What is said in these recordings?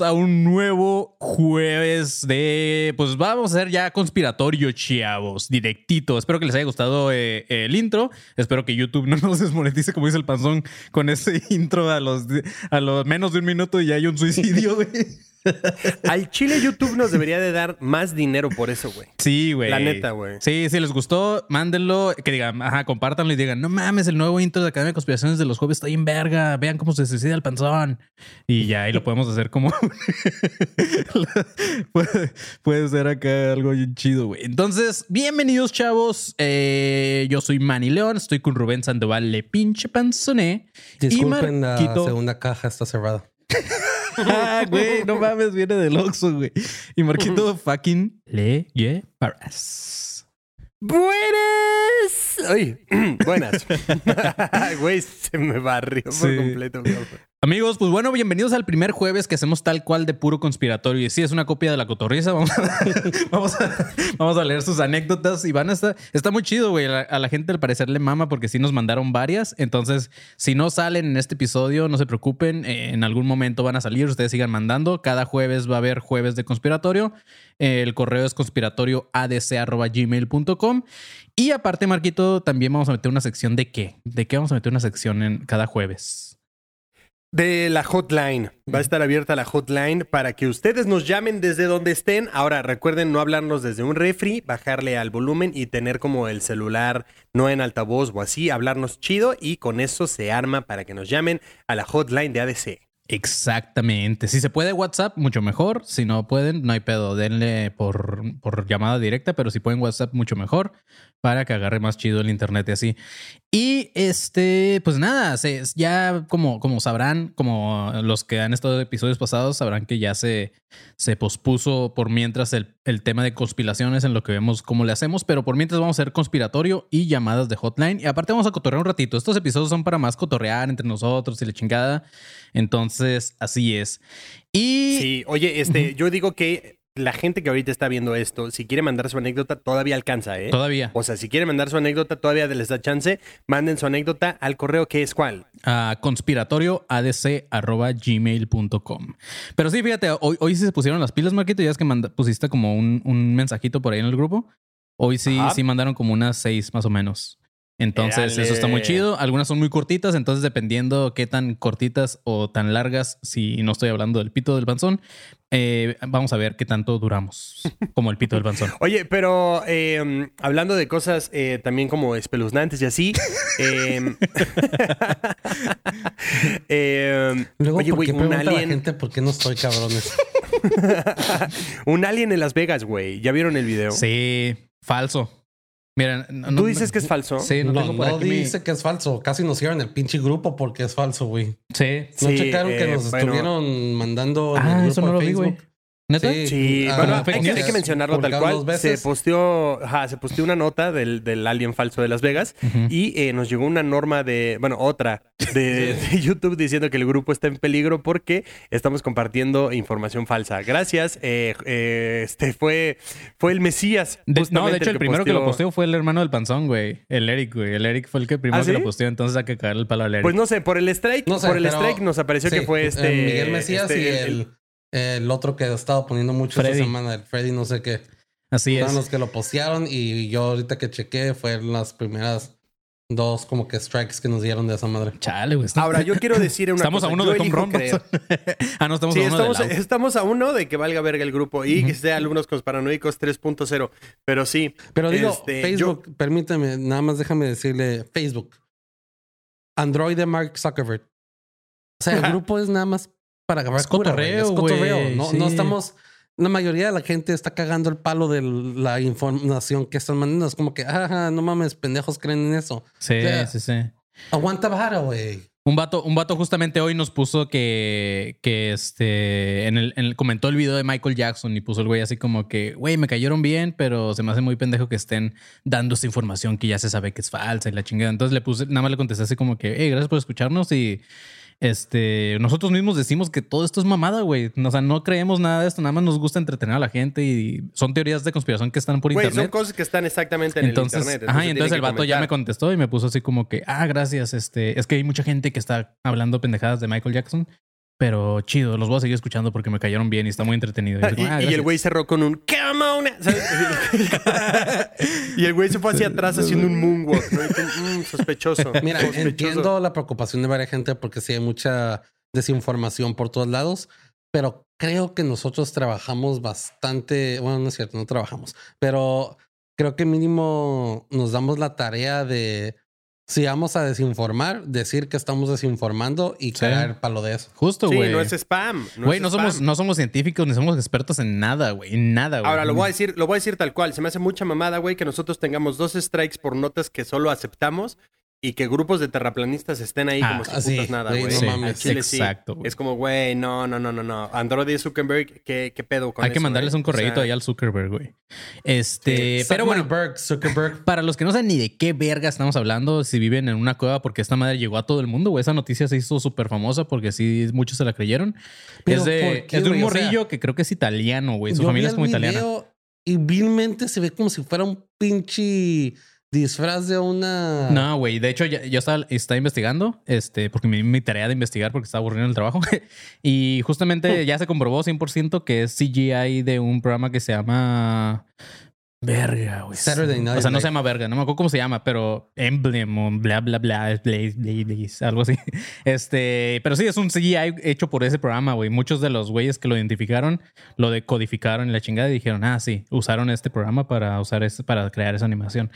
A un nuevo jueves de. Pues vamos a hacer ya conspiratorio, chavos. Directito. Espero que les haya gustado eh, el intro. Espero que YouTube no nos desmonetice, como dice el panzón, con ese intro a los, a los menos de un minuto y ya hay un suicidio, güey. Al Chile YouTube nos debería de dar más dinero por eso, güey. Sí, güey. La neta, güey. Sí, si les gustó, mándenlo, que digan, ajá, compártanlo y digan, no mames, el nuevo intro de Academia de Conspiraciones de los Jueves está ahí en verga, vean cómo se suicida el panzón. Y ya ahí lo podemos hacer como... puede, puede, ser acá algo bien chido, güey. Entonces, bienvenidos, chavos. Eh, yo soy Manny León, estoy con Rubén Sandoval, le pinche panzoné. Disculpen, la segunda caja está cerrada. ah, güey, no mames, viene del Oxxo, güey. Y Marquito fucking le paras. Buenas. Ay, buenas. güey, se me barrió por completo. Amigos, pues bueno, bienvenidos al primer jueves que hacemos tal cual de puro conspiratorio. Y sí, es una copia de la cotorriza. Vamos a, leer sus anécdotas y van a estar. Está muy chido, güey. A, la gente al parecer le mama porque sí nos mandaron varias. Entonces, si no salen en este episodio, no se preocupen. en algún momento van a salir. Ustedes sigan mandando. Cada jueves va a haber jueves de conspiratorio. El correo es conspiratorioadc.gmail.com. Y aparte, Marquito, también vamos a meter una sección de qué. ¿De qué vamos a meter una sección en cada jueves? De la hotline. Va a estar abierta la hotline para que ustedes nos llamen desde donde estén. Ahora, recuerden no hablarnos desde un refri, bajarle al volumen y tener como el celular no en altavoz o así, hablarnos chido y con eso se arma para que nos llamen a la hotline de ADC. Exactamente. Si se puede WhatsApp, mucho mejor. Si no pueden, no hay pedo. Denle por, por llamada directa, pero si pueden WhatsApp, mucho mejor para que agarre más chido el internet y así. Y este, pues nada, ya como, como sabrán, como los que han estado episodios pasados, sabrán que ya se, se pospuso por mientras el, el, tema de conspiraciones en lo que vemos cómo le hacemos, pero por mientras vamos a hacer conspiratorio y llamadas de hotline. Y aparte vamos a cotorrear un ratito. Estos episodios son para más cotorrear entre nosotros y la chingada. Entonces, así es. Y... Sí, oye, este, yo digo que la gente que ahorita está viendo esto, si quiere mandar su anécdota, todavía alcanza, ¿eh? Todavía. O sea, si quiere mandar su anécdota, todavía les da chance. Manden su anécdota al correo que es cuál. A conspiratorioadc.gmail.com. Pero sí, fíjate, hoy, hoy sí se pusieron las pilas, Marquito. Ya es que pusiste como un, mensajito por ahí en el grupo. Hoy sí, sí mandaron como unas seis más o menos. Entonces, eso está muy chido. Algunas son muy cortitas, entonces dependiendo qué tan cortitas o tan largas, si no estoy hablando del pito del panzón, eh, vamos a ver qué tanto duramos como el pito del panzón. Oye, pero em, hablando de cosas eh, también como espeluznantes y así. eh, Luego, oye, güey, un alien. La gente por qué no estoy cabrones? un alien en Las Vegas, güey. ¿Ya vieron el video? Sí, falso. Mira, ¿Tú dices que es falso? Sí, no, no, dice que es falso. Casi nos cierran el pinche grupo porque es falso, güey. Sí. ¿No checaron que eh, nos estuvieron mandando en ah, el grupo eso Facebook? Vi, ¿Neta? Sí, ah, bueno, hay, que, mencionarlo tal cual. Se posteó, se posteó una nota del, del alien falso de Las Vegas y eh, nos llegó una norma de, bueno, otra de, YouTube diciendo que el grupo está en peligro porque estamos compartiendo información falsa. Gracias. Eh, eh, este fue, fue el Mesías. no, de hecho, el, primero que lo posteó fue el hermano del panzón, güey. El Eric, güey. El Eric fue el que primero ¿Ah, que lo posteó, entonces hay que caer el palo al Eric. Pues no sé, por el strike, por el strike nos apareció que fue este. Miguel Mesías este, y el el otro que ha estado poniendo mucho esta semana, el Freddy, no sé qué. Así es. los que lo postearon y yo ahorita que chequé fue las primeras dos como que strikes que nos dieron de esa madre. Chale, güey. Ahora, yo quiero decir una Estamos a uno de Tom ah, no, estamos a uno estamos, de estamos a uno de que valga verga el grupo y que sea alumnos paranoicos 3.0. Pero sí. Pero digo, este, Facebook, permíteme, nada más déjame decirle Facebook. Android de Mark Zuckerberg. O sea, el grupo es nada más para agarrar es cotorreo. No, no estamos. La mayoría de la gente está cagando el palo de la información que están mandando. Es como que, ajá, no mames, pendejos creen en eso. Sí, sí, sí. Aguanta vara, güey. Un vato, un vato justamente hoy nos puso que, que este, en el, comentó el video de Michael Jackson y puso el güey así como que, güey, me cayeron bien, pero se me hace muy pendejo que estén dando esta información que ya se sabe que es falsa y la chingada. Entonces le puse, nada más le contesté así como que, hey, gracias por escucharnos y este, nosotros mismos decimos que todo esto es mamada, güey. O sea, no creemos nada de esto, nada más nos gusta entretener a la gente y son teorías de conspiración que están por internet. Son cosas que están exactamente en el internet. Entonces, ajá, y entonces el vato ya me contestó y me puso así como que, ah, gracias, este, es que hay mucha gente que está hablando pendejadas de Michael Jackson Pero chido, los voy a seguir escuchando porque me cayeron bien y está muy entretenido. Y, ah, el güey cerró con un Come on. y el güey se fue hacia atrás haciendo un moonwalk. ¿no? Mm, sospechoso. Mira, entiendo la preocupación de varias gente porque sí hay mucha desinformación por todos lados, pero creo que nosotros trabajamos bastante. Bueno, no es cierto, no trabajamos, pero creo que mínimo nos damos la tarea de si vamos a desinformar, decir que estamos desinformando y caer palo de eso. Justo, güey. Sí, no es spam. güey, no, somos, no somos científicos ni somos expertos en nada, güey. En nada, güey. Ahora, lo voy a decir, lo voy a decir tal cual. Se me hace mucha mamada, güey, que nosotros tengamos dos strikes por notas que solo aceptamos y que grupos de terraplanistas estén ahí como ah, si putas nada, güey. No mames. Exacto. Es como, güey, no, no, no, no, no. Android y Zuckerberg, ¿qué, qué pedo con Hay que mandarles un correito ahí al Zuckerberg, güey. Este, pero bueno, Zuckerberg. para los que no saben ni de qué verga estamos hablando, si viven en una cueva, porque esta madre llegó a todo el mundo, güey. Esa noticia se hizo súper famosa porque sí, muchos se la creyeron. es de, es de un morrillo que creo que es italiano, güey. Su familia es como italiana. Y vilmente se ve como si fuera un pinche disfraz de una. No, güey. De hecho, yo estaba, investigando, este, porque me mi tarea de investigar porque estaba aburrido en el trabajo. y justamente ya se comprobó 100% que es CGI de un programa que se llama Verga, güey. Saturday Night. O sea, no se llama verga, no me acuerdo cómo se llama, pero Emblem o bla, bla, bla, algo así. Este, pero sí, es un CGI hecho por ese programa, güey. Muchos de los güeyes que lo identificaron lo decodificaron en la chingada y dijeron, ah, sí, usaron este programa para usar este, para crear esa animación.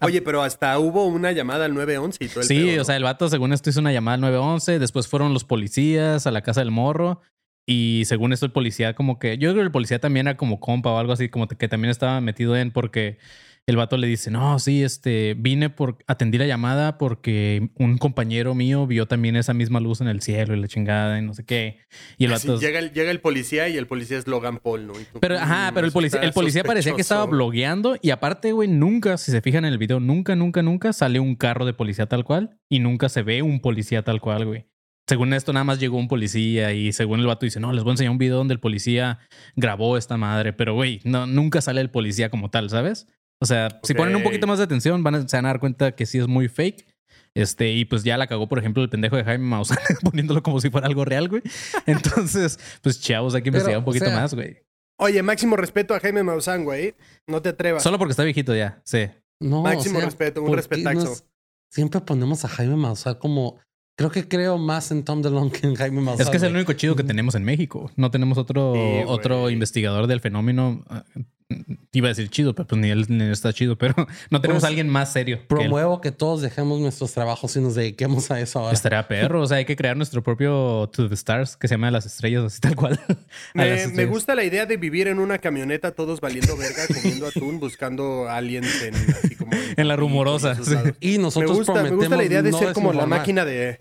Oye, pero hasta hubo una llamada al 911 y todo el Sí, o sea, el vato, según esto, hizo una llamada al 911. Después fueron los policías a la casa del morro y según esto, el policía, como que. Yo creo que el policía también era como compa o algo así, como que también estaba metido en porque el vato le dice: No, sí, este, vine por. Atendí la llamada porque un compañero mío vio también esa misma luz en el cielo y la chingada y no sé qué. Y el vato. llega, el, llega el policía y el policía es Logan Paul, ¿no? pero, ajá, pero el policía, el policía parecía que estaba blogueando y aparte, güey, nunca, si se fijan en el video, nunca, nunca, nunca sale un carro de policía tal cual y nunca se ve un policía tal cual, güey según esto, nada más llegó un policía y según el vato dice, no, les voy a enseñar un video donde el policía grabó esta madre, pero güey, no, nunca sale el policía como tal, ¿sabes? O sea, si ponen un poquito más de atención, van a, se van a dar cuenta que sí es muy fake. Este, y pues ya la cagó, por ejemplo, el pendejo de Jaime Maussan poniéndolo como si fuera algo real, güey. Entonces, pues chavos, hay que investigar un poquito más, güey. Oye, máximo respeto a Jaime Maussan, güey. No te atrevas. Solo porque está viejito ya, sí. No, máximo respeto, un respetazo. Siempre ponemos a Jaime Maussan como Creo que creo más en Tom DeLonge que en Jaime Maussan. Es que es el único chido que tenemos en México. No tenemos otro, otro investigador del fenómeno iba a decir chido, pero pues ni él ni está chido, pero no tenemos a pues, alguien más serio. Promuevo que, todos dejemos nuestros trabajos y nos dediquemos a eso ahora. Estaría perro, o sea, hay que crear nuestro propio To the Stars que se llama Las Estrellas, así tal cual. Me, gusta la idea de vivir en una camioneta todos valiendo verga, comiendo atún, buscando aliens en, así como en, la rumorosa. Y nosotros me gusta, me gusta la idea de ser como la máquina de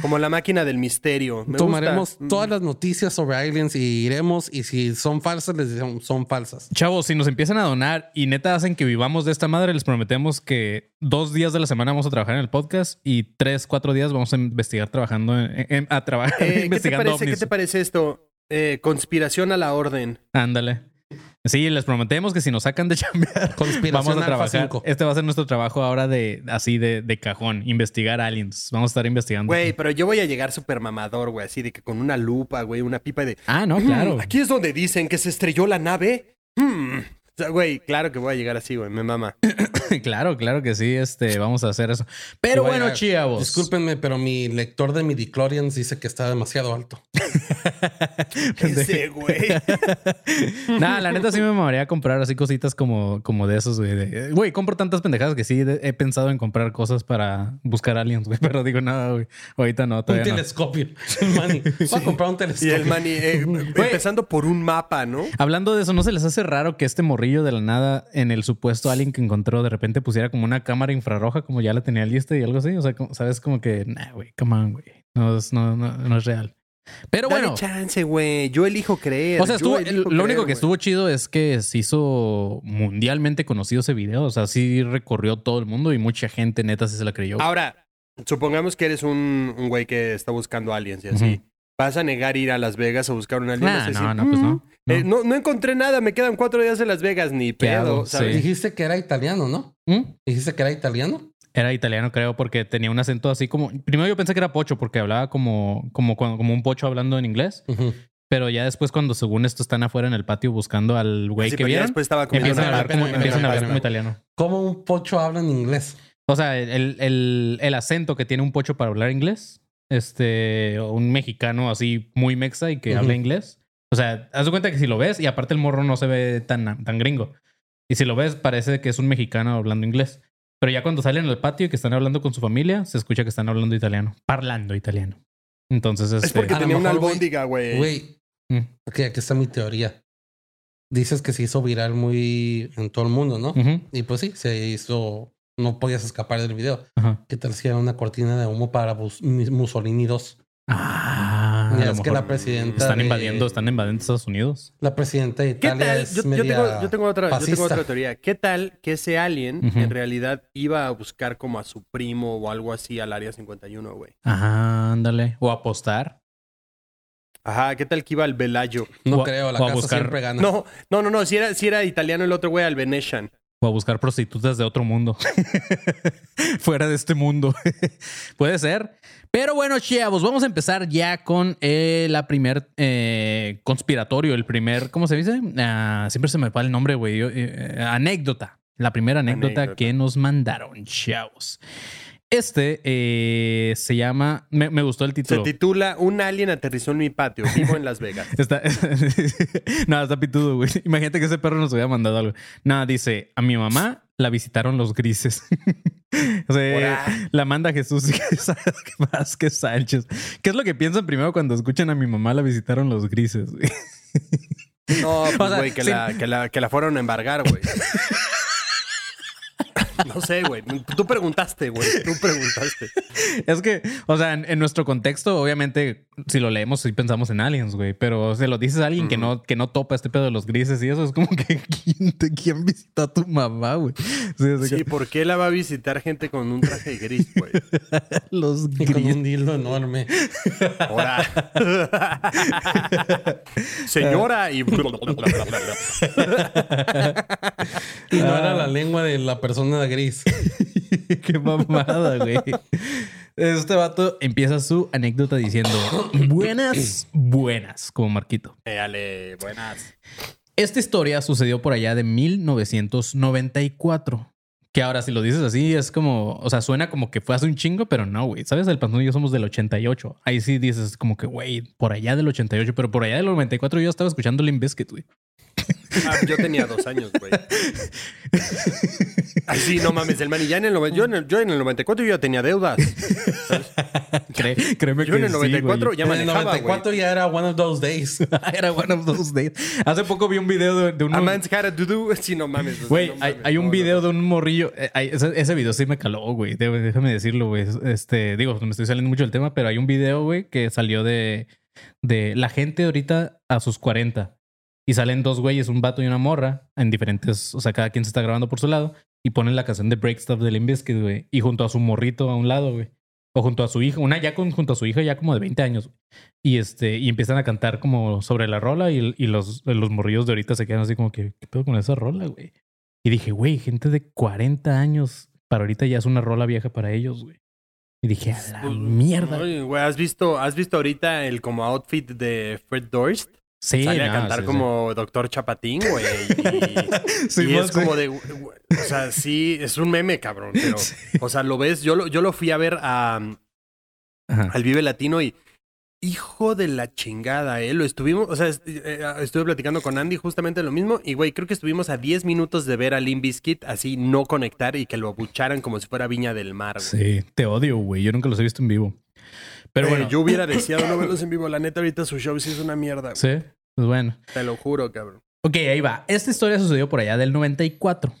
como la máquina del misterio. Tomaremos todas las noticias sobre aliens y iremos y si son falsas les decimos son falsas. Chavos, si nos empiezan a donar y neta hacen que vivamos de esta madre, les prometemos que dos días de la semana vamos a trabajar en el podcast y tres, cuatro días vamos a investigar trabajando en, a trabajar eh, investigando ¿qué te, parece, esto? Eh, conspiración a la orden. Ándale. Sí, les prometemos que si nos sacan de chambear, vamos a trabajar. Este va a ser nuestro trabajo ahora de así de, de, cajón, investigar aliens. Vamos a estar investigando. Güey, pero yo voy a llegar súper mamador, güey, así de que con una lupa, güey, una pipa de. Ah, no, claro. aquí es donde dicen que se estrelló la nave. Hmm güey, claro que voy a llegar así, güey. Me mama. claro, claro que sí. Este, vamos a hacer eso. Pero bueno, chavos. Discúlpenme, pero mi lector de mi Clorians dice que está demasiado alto. Ese, güey. Nada, la neta sí me mamaría comprar así cositas como, como de esos, güey. Güey, compro tantas pendejadas que sí he pensado en comprar cosas para buscar aliens, güey. Pero digo, nada, güey. Ahorita no, todavía Un telescopio. Voy a comprar un telescopio. Y el money, eh, empezando por un mapa, ¿no? Hablando de eso, ¿no se les hace raro que este morrillo de la nada en el supuesto alien que encontró de repente pusiera como una cámara infrarroja como ya la tenía lista y algo así. O sea, sabes como que, nah, güey, come on, güey. No, no, no, es real. Pero Dale bueno. chance, güey. Yo elijo creer. O sea, lo único que estuvo chido es que se hizo mundialmente conocido ese video. O sea, sí recorrió todo el mundo y mucha gente neta sí se la creyó. Ahora, supongamos que eres un, güey que está buscando aliens y así. ¿Vas a negar ir a Las Vegas a buscar una alien? no, no, pues mm, eh, no. no. encontré nada, me quedan cuatro días en Las Vegas, ni pedo. Dijiste que era italiano, ¿no? ¿Mm? Dijiste que era italiano. Era italiano, creo, porque tenía un acento así como. Primero yo pensé que era pocho, porque hablaba como, como, como un pocho hablando en inglés. Pero ya después, cuando según esto están afuera en el patio buscando al güey que vieron, después estaba empiezan a hablar como, empiezan a hablar como italiano. ¿Cómo un pocho habla en inglés? O sea, el, el, el, acento que tiene un pocho para hablar inglés, este, un mexicano así muy mexa y que habla inglés. O sea, haz de cuenta que si lo ves, y aparte el morro no se ve tan, tan gringo. Y si lo ves, parece que es un mexicano hablando inglés. Pero ya cuando salen al patio y que están hablando con su familia, se escucha que están hablando italiano, parlando italiano. Entonces, es este, porque tenía una albóndiga, güey. Güey, mm. ok, aquí está mi teoría. Dices que se hizo viral muy en todo el mundo, ¿no? Y pues sí, se hizo. No podías escapar del video. ¿Qué tal si era una cortina de humo para Mussolini 2? Ah, es que la presidenta. Están invadiendo, están invadiendo Estados Unidos. La presidenta de Italia es yo, media yo, tengo, otra, yo tengo otra teoría. ¿Qué tal que ese alien en realidad iba a buscar como a su primo o algo así al área 51, güey? Ajá, ándale. O apostar. Ajá, ¿qué tal que iba al Velayo? No creo, la casa buscar... siempre gana. No, no, no, no. Si era, si era italiano el otro güey, al Venetian. O a buscar prostitutas de otro mundo. Fuera de este mundo. Puede ser. Pero bueno, chavos, vamos a empezar ya con eh, la primer eh, conspiratorio, el primer, ¿cómo se dice? Ah, siempre se me va el nombre, güey. Eh, anécdota. La primera anécdota, que nos mandaron, chavos. Este eh, se llama. Me, gustó el título. Se titula Un alien aterrizó en mi patio. Vivo en Las Vegas. está, no, está pitudo, güey. Imagínate que ese perro nos hubiera mandado algo. Nada, dice: A mi mamá la visitaron los grises. o sea, la manda Jesús Vázquez Sánchez. ¿Qué es lo que piensan primero cuando escuchan a mi mamá la visitaron los grises, güey? No, pues, güey, que, la, que, la, que la fueron a embargar, güey. No sé, güey. Tú preguntaste, güey. Tú preguntaste. Es que, o sea, en, nuestro contexto, obviamente, si lo leemos, sí pensamos en aliens, güey. Pero se lo dices a alguien que, no, que no topa este pedo de los grises y eso es como que ¿quién, quién visita a tu mamá, güey? Sí, ¿por qué la va a visitar gente con un traje gris, güey? los grises. Con un dildo enorme. Ahora. Señora y. y no era la lengua de la persona gris. Qué mamada, güey. Este vato empieza su anécdota diciendo buenas, buenas, como Marquito. Dale, buenas. Esta historia sucedió por allá de 1994. Que ahora, si lo dices así, es como, o sea, suena como que fue hace un chingo, pero no, güey. ¿Sabes? El Pantón y yo somos del 88. Ahí sí dices como que, güey, por allá del 88, pero por allá del 94 yo estaba escuchando Limp Bizkit, güey. Ah, yo tenía dos años, güey. Ay, sí, no mames, el man. ya en el, yo, en el, yo en el 94 yo ya tenía deudas. créeme yo en el 94 ya manejaba, En el 94 ya era one of those days. era one of those days. Hace poco vi un video de, de un... A man's had a do-do. Sí, no mames. Güey, hay, un video de un morrillo. Eh, ese, video sí me caló, güey. Déjame decirlo, güey. Este, digo, me estoy saliendo mucho del tema, pero hay un video, güey, que salió de, de la gente ahorita a sus 40 y salen dos güeyes, un vato y una morra, en diferentes, o sea, cada quien se está grabando por su lado, y ponen la canción de Break Stuff de Limp güey, y junto a su morrito a un lado, güey. O junto a su hija, una ya con, junto a su hija ya como de 20 años. Y este, y empiezan a cantar como sobre la rola y, y los, los morrillos de ahorita se quedan así como que, ¿qué pedo con esa rola, güey? Y dije, güey, gente de 40 años, para ahorita ya es una rola vieja para ellos, güey. Y dije, a la pues, mierda. güey, ¿has visto, ¿has visto ahorita el como outfit de Fred Durst? Sí, Sale a cantar como Doctor Chapatín, güey. Y, es como de. O sea, sí, es un meme, cabrón. Pero, o sea, lo ves. Yo lo, yo lo fui a ver a, al Vive Latino y. Hijo de la chingada, ¿eh? Lo estuvimos, o sea, eh, estuve platicando con Andy justamente lo mismo y, güey, creo que estuvimos a 10 minutos de ver a Limp Bizkit así no conectar y que lo abucharan como si fuera Viña del Mar. Sí, te odio, güey. Yo nunca los he visto en vivo. Pero bueno. Yo hubiera deseado no verlos en vivo. La neta, ahorita su show sí es una mierda. Sí, pues bueno. Te lo juro, cabrón. Ok, ahí va. Esta historia sucedió por allá del 94.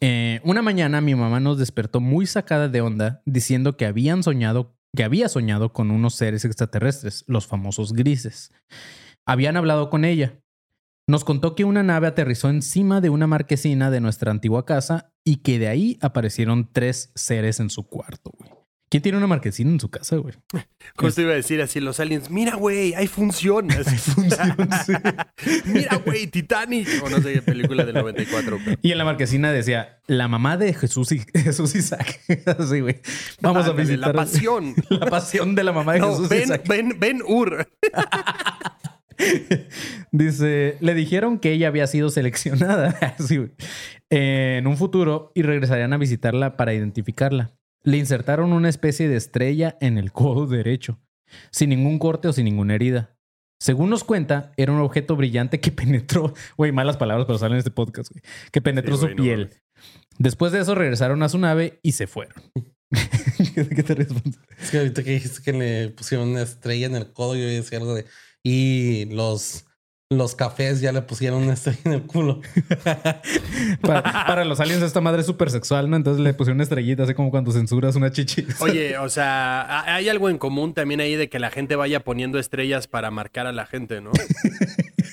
Eh, una mañana mi mamá nos despertó muy sacada de onda diciendo que habían soñado, que había soñado con unos seres extraterrestres, los famosos grises. Habían hablado con ella. Nos contó que una nave aterrizó encima de una marquesina de nuestra antigua casa y que de ahí aparecieron tres seres en su cuarto, güey ¿Quién tiene una marquesina en su casa, güey? Justo iba a decir así, los aliens, mira, güey, hay función. mira, güey, Titanic. O no sé qué película del 94. Y en la marquesina decía, la mamá de Jesús, y, Jesús Isaac. Así, güey. Vamos a visitar. La pasión. La pasión de la mamá de Jesús ven, Isaac. Ven, ven, Ur. Dice, le dijeron que ella había sido seleccionada en un futuro y regresarían a visitarla para identificarla. Le insertaron una especie de estrella en el codo derecho, sin ningún corte o sin ninguna herida. Según nos cuenta, era un objeto brillante que penetró, güey, malas palabras pero salen en este podcast, güey, que penetró su piel. Después de eso regresaron a su nave y se fueron. ¿Qué te respondes? Es que ahorita que dijiste que le pusieron una estrella en el codo, yo decía algo de y los, los cafés ya le pusieron una estrella en el culo. para, los aliens esta madre es súper sexual, ¿no? Entonces le pusieron una estrellita, así como cuando censuras una chichi. Oye, o sea, hay algo en común también ahí de que la gente vaya poniendo estrellas para marcar a la gente, ¿no?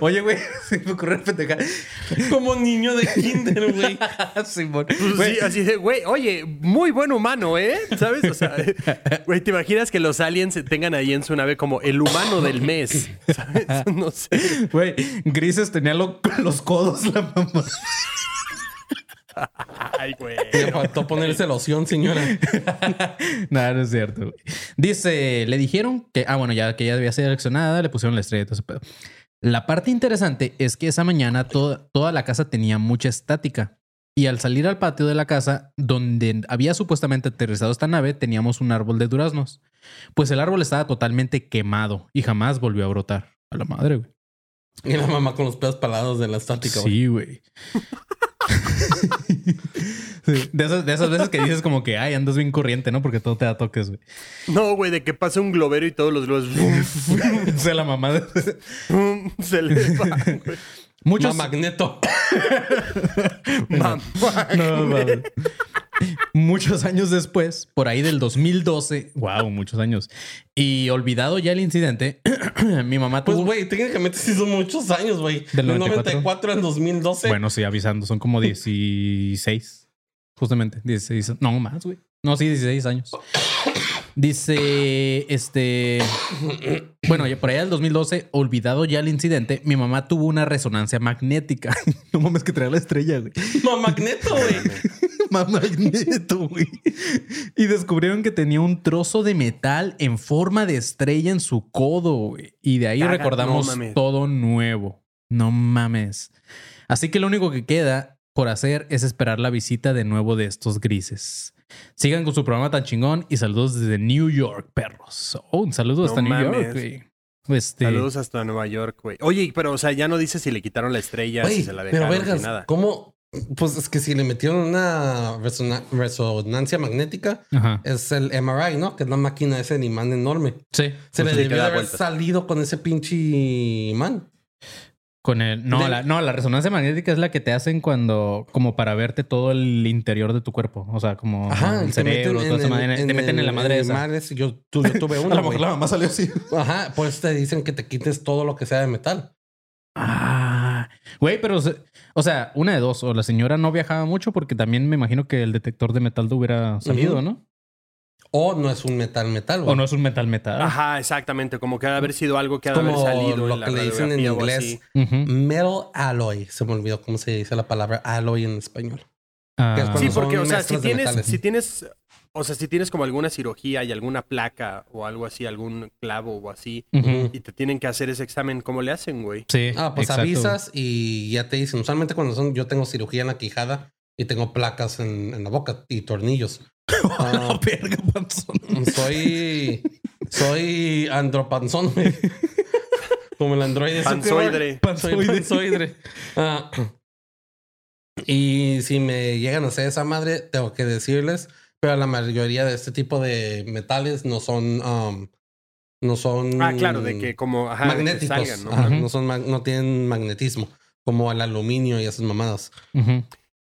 Oye, güey, se me ocurrió pendeja. Como niño de kinder, güey. Pues sí, así de, güey, oye, muy buen humano, ¿eh? ¿Sabes? O sea, güey, ¿te imaginas que los aliens tengan ahí en su nave como el humano del mes? ¿Sabes? No sé. Güey, Grises tenía los codos la mamá. Ay, güey. Le faltó ponerse loción, señora. no, no es cierto. Güey. Dice, le dijeron que, ah, bueno, ya que ella había sido seleccionada, le pusieron la estrella y todo ese pedo. La parte interesante es que esa mañana toda la casa tenía mucha estática. Y al salir al patio de la casa, donde había supuestamente aterrizado esta nave, teníamos un árbol de duraznos. Pues el árbol estaba totalmente quemado y jamás volvió a brotar. A la madre, güey. Y la mamá con los pedos palados de la estática, güey. Sí, güey. De, esas, veces que dices como que, ay, andas bien corriente, ¿no? Porque todo te da toques, güey. No, güey, de que pasa un globero y todos los globos... Se la mamá Se le va, güey. Muchos... Magneto. muchos años después, por ahí del 2012, wow, muchos años, y olvidado ya el incidente, mi mamá pues, tuvo... Pues, güey, técnicamente sí son muchos años, güey. Del 94? al 2012. Bueno, sí, avisando, son como 16. Justamente, 16. No, más, güey. No, sí, 16 años. Dice, este, bueno, por allá del 2012, olvidado ya el incidente, mi mamá tuvo una resonancia magnética. no mames que traía la estrella, güey. Magneto, güey. Magneto, güey. Y descubrieron que tenía un trozo de metal en forma de estrella en su codo, güey. Y de ahí recordamos todo nuevo. No mames. Así que lo único que queda por hacer es esperar la visita de nuevo de estos grises. Sigan con su programa tan chingón y saludos desde New York, perros. Oh, un saludo hasta New York, güey. Este... Saludos hasta Nueva York, güey. Oye, pero o sea, ya no dice si le quitaron la estrella, si se la dejaron, pero vergas, nada. ¿Cómo? Pues es que si le metieron una resonancia magnética, es el MRI, ¿no? Que es la máquina ese imán enorme. Sí. Se le debió haber salido con ese pinche imán. Con el. No, la, no, la resonancia magnética es la que te hacen cuando. como para verte todo el interior de tu cuerpo. O sea, como el cerebro, toda madre. te meten en la madre esa. Madres, yo, yo tuve una. a lo mejor la mamá salió así. Ajá, pues te dicen que te quites todo lo que sea de metal. Ah, güey, pero. O sea, una de dos. O la señora no viajaba mucho porque también me imagino que el detector de metal hubiera salido, ¿no? O no es un metal metal. O no es un metal metal. Ajá, exactamente. Como que ha de haber sido algo que ha de haber salido. Lo que le dicen en inglés. Metal alloy. Se me olvidó cómo se dice la palabra alloy en español. Ah. Sí, porque, o sea, si tienes, si tienes, o sea, si tienes como alguna cirugía y alguna placa o algo así, algún clavo o así, y te tienen que hacer ese examen, ¿cómo le hacen, güey? Sí. Ah, pues avisas y ya te dicen. Usualmente cuando son, yo tengo cirugía en la quijada y tengo placas en, en la boca y tornillos. Uh, soy. Soy andropanzón, Como el androide. Panzoidre. Panzoidre. Ah. Y si me llegan a hacer esa madre, tengo que decirles. Pero la mayoría de este tipo de metales no son. Um, no son. Ah, claro, de que como. magnéticos. ¿no? son, no tienen magnetismo. Como el aluminio y esas mamadas.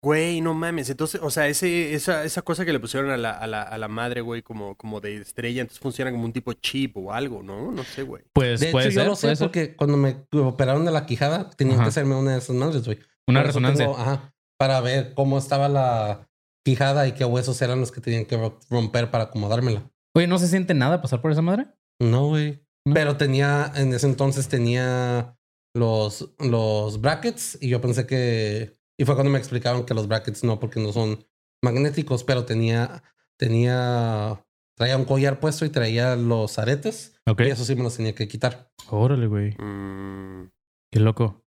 Güey, no mames. Entonces, o sea, ese, esa, esa cosa que le pusieron a la, a la, a la madre, güey, como, como de estrella, entonces funciona como un tipo chip o algo, ¿no? No sé, güey. Pues de hecho, yo lo sé porque cuando me operaron de la quijada, tenían que hacerme una de esas madres, güey. Una resonancia. ajá. Para ver cómo estaba la. quijada y qué huesos eran los que tenían que romper para acomodármela. Oye, ¿no se siente nada pasar por esa madre? No, güey. Pero tenía, en ese entonces tenía los, los brackets y yo pensé que, y fue cuando me explicaron que los brackets no, porque no son magnéticos, pero tenía, tenía, traía un collar puesto y traía los aretes. Ok. Y eso sí me los tenía que quitar. Órale, güey. Mm. Qué loco.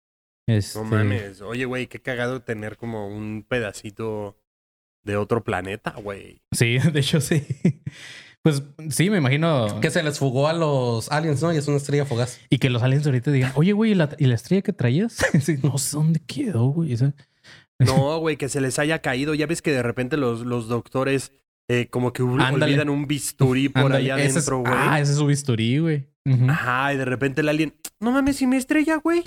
Este... No mames. Oye, güey, qué cagado tener como un pedacito de otro planeta, güey. Sí, de hecho sí. Pues sí, me imagino. Que se les fugó a los aliens, ¿no? Y es una estrella fugaz. Y que los aliens ahorita digan, oye, güey, ¿y la, estrella que traías? no sé dónde quedó, güey. No, güey, que se les haya caído. Ya ves que de repente los, los doctores eh, como que olvidan un bisturí por allá adentro, güey. Ah, ese es su bisturí, güey. Ajá, y de repente el alien, no mames, ¿y mi estrella, güey?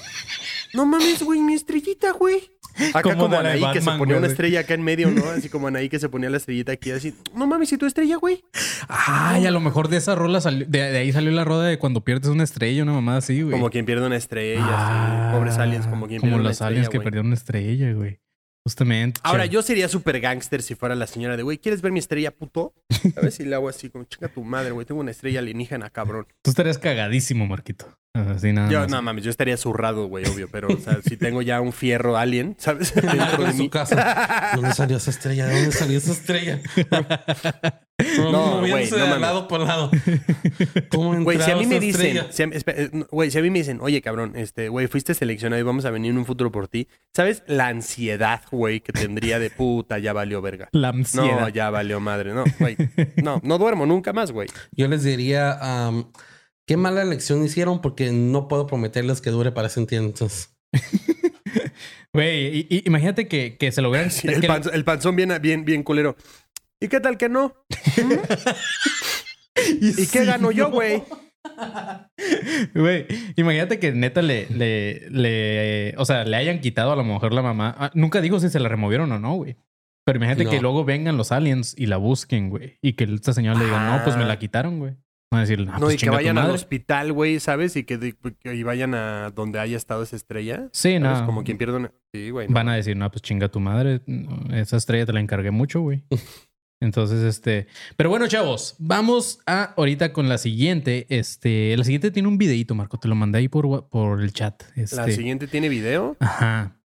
no mames, güey, mi estrellita, güey. Acá como, Anaí que se ponía una estrella acá en medio, ¿no? Así como Anaí que se ponía la estrellita aquí, así. No mames, ¿y tu estrella, güey? Ay, a lo mejor de esa rola salió, de, ahí salió la roda de cuando pierdes una estrella, una mamada así, güey. Como quien pierde una estrella, ah, Pobres aliens, como quien pierde una estrella. Como los aliens que perdieron una estrella, güey. Justamente. Ahora, yo sería súper gángster si fuera la señora de, güey, ¿quieres ver mi estrella, puto? A ver si le hago así, como chinga tu madre, güey. Tengo una estrella alienígena, cabrón. Tú estarías cagadísimo, Marquito. Así nada. Yo, no mames, yo estaría zurrado, güey, obvio. Pero, o sea, si tengo ya un fierro alien, ¿sabes? Dentro de su casa. ¿Dónde salió esa estrella? ¿De dónde salió esa estrella? No, güey, no de lado por lado. ¿Cómo Güey, si a mí me dicen, eh, güey, si a mí me dicen, oye, cabrón, este, güey, fuiste seleccionado y vamos a venir en un futuro por ti, ¿sabes la ansiedad, güey, que tendría de puta, ya valió verga? La ansiedad. No, ya valió madre, no, güey. No, no duermo nunca más, güey. Yo les diría, qué mala elección hicieron porque no puedo prometerles que dure para ese entonces. Güey, imagínate que, que se logran. el, panzón bien, bien, bien culero. ¿Y qué tal que no? ¿Y, qué gano yo, güey? Güey, imagínate que neta le, le, le, o sea, le hayan quitado a lo mejor la mamá. Ah, nunca digo si se la removieron o no, güey. Pero imagínate que luego vengan los aliens y la busquen, güey. Y que esta señora le diga, no, pues me la quitaron, güey. Van a decir, no, pues y que vayan al hospital, güey, ¿sabes? Y que, y vayan a donde haya estado esa estrella. Sí, no. Como quien pierde una. Sí, güey. Van a decir, no, pues chinga tu madre. Esa estrella te la encargué mucho, güey. Entonces, este. Pero bueno, chavos, vamos a ahorita con la siguiente. Este, la siguiente tiene un videito, Marco. Te lo mandé ahí por, por el chat. ¿La este. siguiente tiene video? Ajá.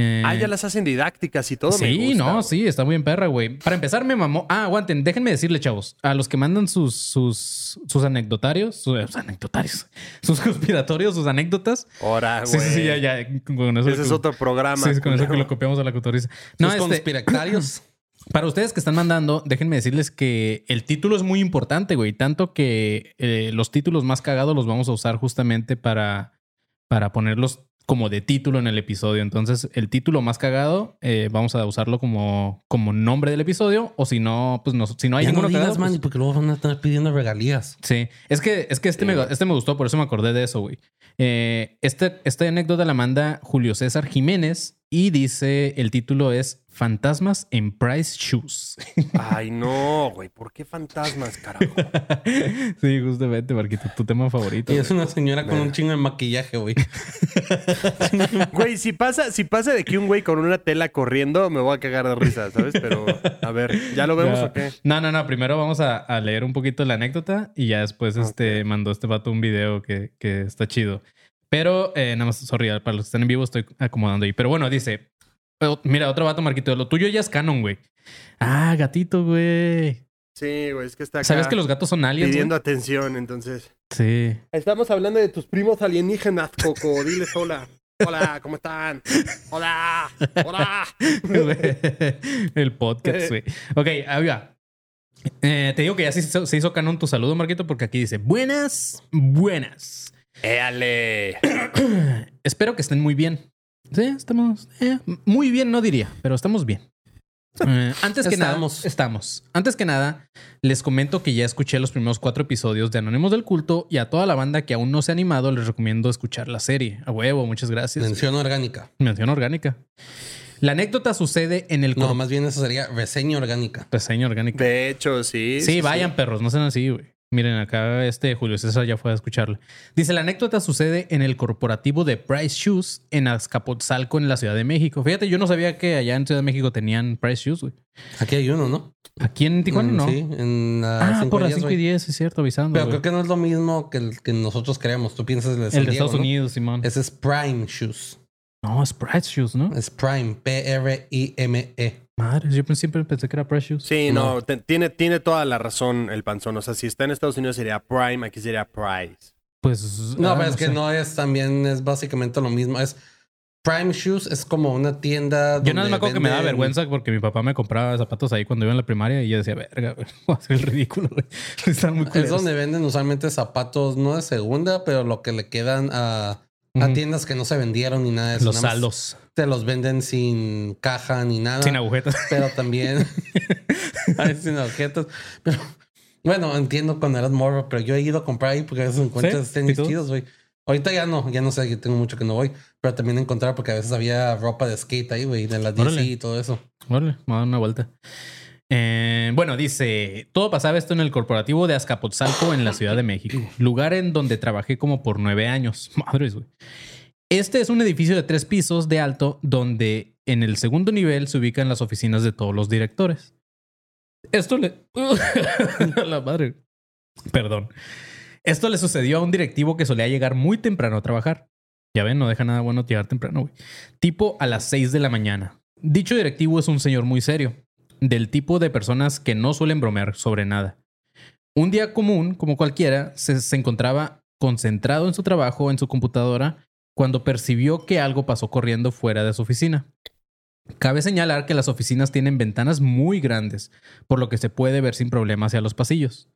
Eh, ah, ya las hacen didácticas y todo. Sí, no, sí, está muy en perra, güey. Para empezar, me mamó. Ah, aguanten, déjenme decirle, chavos, a los que mandan sus, sus, sus anecdotarios, sus, anecdotarios, sus conspiratorios, sus anécdotas. Ahora, güey. Sí, sí, sí, ya, ya. Ese es otro programa. Sí, con eso que lo copiamos a la cotoriza. No, sus este, Para ustedes que están mandando, déjenme decirles que el título es muy importante, güey. Tanto que eh, los títulos más cagados los vamos a usar justamente para, para ponerlos como de título en el episodio. Entonces, el título más cagado, eh, vamos a usarlo como, como nombre del episodio. O si no, pues no, si no hay ninguno no cagado. Pues porque luego van a estar pidiendo regalías. Sí, es que, es que este, me, este me gustó, por eso me acordé de eso, güey. Eh, este, esta anécdota la manda Julio César Jiménez y dice: el título es Fantasmas en Price Shoes. Ay, no, güey. ¿Por qué fantasmas, carajo? sí, justamente, Marquito, tu tema favorito. Y es una señora con un chingo de maquillaje, güey. Güey, si pasa, si pasa de que un güey con una tela corriendo, me voy a cagar de risa, ¿sabes? Pero, a ver, ¿ya lo vemos o qué? No, no, no. Primero vamos a, leer un poquito la anécdota y ya después este mandó este vato un video que, que está chido. Pero, eh, nada más, sorry, para los que están en vivo estoy acomodando ahí. Pero bueno, dice, Mira, otro vato, Marquito. Lo tuyo ya es canon, güey. Ah, gatito, güey. Sí, güey, es que está acá ¿Sabes que los gatos son aliens? Pidiendo atención, entonces. Sí. Estamos hablando de tus primos alienígenas, Coco. Diles hola. Hola, ¿cómo están? Hola, hola. El podcast, güey. Ok, ahí eh, te digo que ya se hizo, canon tu saludo, Marquito, porque aquí dice: Buenas, buenas. Éale. Espero que estén muy bien. Sí, estamos eh, muy bien, no diría, pero estamos bien. Eh, antes que nada, estamos. Antes que nada, les comento que ya escuché los primeros cuatro episodios de Anónimos del Culto y a toda la banda que aún no se ha animado les recomiendo escuchar la serie. A huevo, muchas gracias. Mención orgánica. Mención orgánica. La anécdota sucede en el... No, más bien eso sería reseña orgánica. Reseña orgánica. De hecho, sí. Sí, vayan perros, no sean así, güey. Miren, acá este Julio César ya fue a escucharlo. Dice, la anécdota sucede en el corporativo de Price Shoes en Azcapotzalco, en la Ciudad de México. Fíjate, yo no sabía que allá en Ciudad de México tenían Price Shoes, güey. Aquí hay uno, ¿no? Aquí en Tijuana, Mm, no. Sí, en ah, por las 5 y güey. 10, es cierto, avisando. Pero güey. creo que no es lo mismo que el que nosotros creemos. Tú piensas el de, El de Diego, Estados ¿no? Unidos, Simón. Ese es Prime Shoes. No, es Price Shoes, ¿no? Es Prime. P-R-I-M-E. Madre, yo siempre pensé que era Price Shoes. Sí, no, te- tiene, tiene toda la razón el panzón. O sea, si está en Estados Unidos sería Prime, aquí sería Price. Pues. No, ah, pero es que sé. no es también, es básicamente lo mismo. Es Prime Shoes es como una tienda. Yo nada más me acuerdo que me da vergüenza porque mi papá me compraba zapatos ahí cuando iba en la primaria y yo decía, verga, güey, voy a hacer el ridículo, güey. Están muy Es culeros. donde venden usualmente zapatos, no de segunda, pero lo que le quedan a, a Ujú. tiendas que no se vendieron ni nada de eso. Los Nada saldos. Te los venden sin caja ni nada. Sin agujetas. pero también sin agujetas. Pero bueno, entiendo cuando eras morro, pero yo he ido a comprar ahí porque a veces encuentras ¿Sí? tenis chidos, güey. Ahorita ya no, ya no sé, yo tengo mucho que no voy, pero también encontrar porque a veces había ropa de skate ahí, güey, de la DC Órale. y todo eso. Vale, me a dar una vuelta. Eh, bueno, dice, todo pasaba esto en el corporativo de Azcapotzalco en la Ciudad de México, lugar en donde trabajé como por nueve años. Madres, güey. Este es un edificio de tres pisos de alto donde en el segundo nivel se ubican las oficinas de todos los directores. Esto le... la madre. Perdón. Esto le sucedió a un directivo que solía llegar muy temprano a trabajar. Ya ven, no deja nada bueno llegar temprano, güey. Tipo a las 6 de la mañana. Dicho directivo es un señor muy serio, del tipo de personas que no suelen bromear sobre nada. Un día común, como cualquiera, se, encontraba concentrado en su trabajo en su computadora cuando percibió que algo pasó corriendo fuera de su oficina. Cabe señalar que las oficinas tienen ventanas muy grandes, por lo que se puede ver sin problema hacia los pasillos.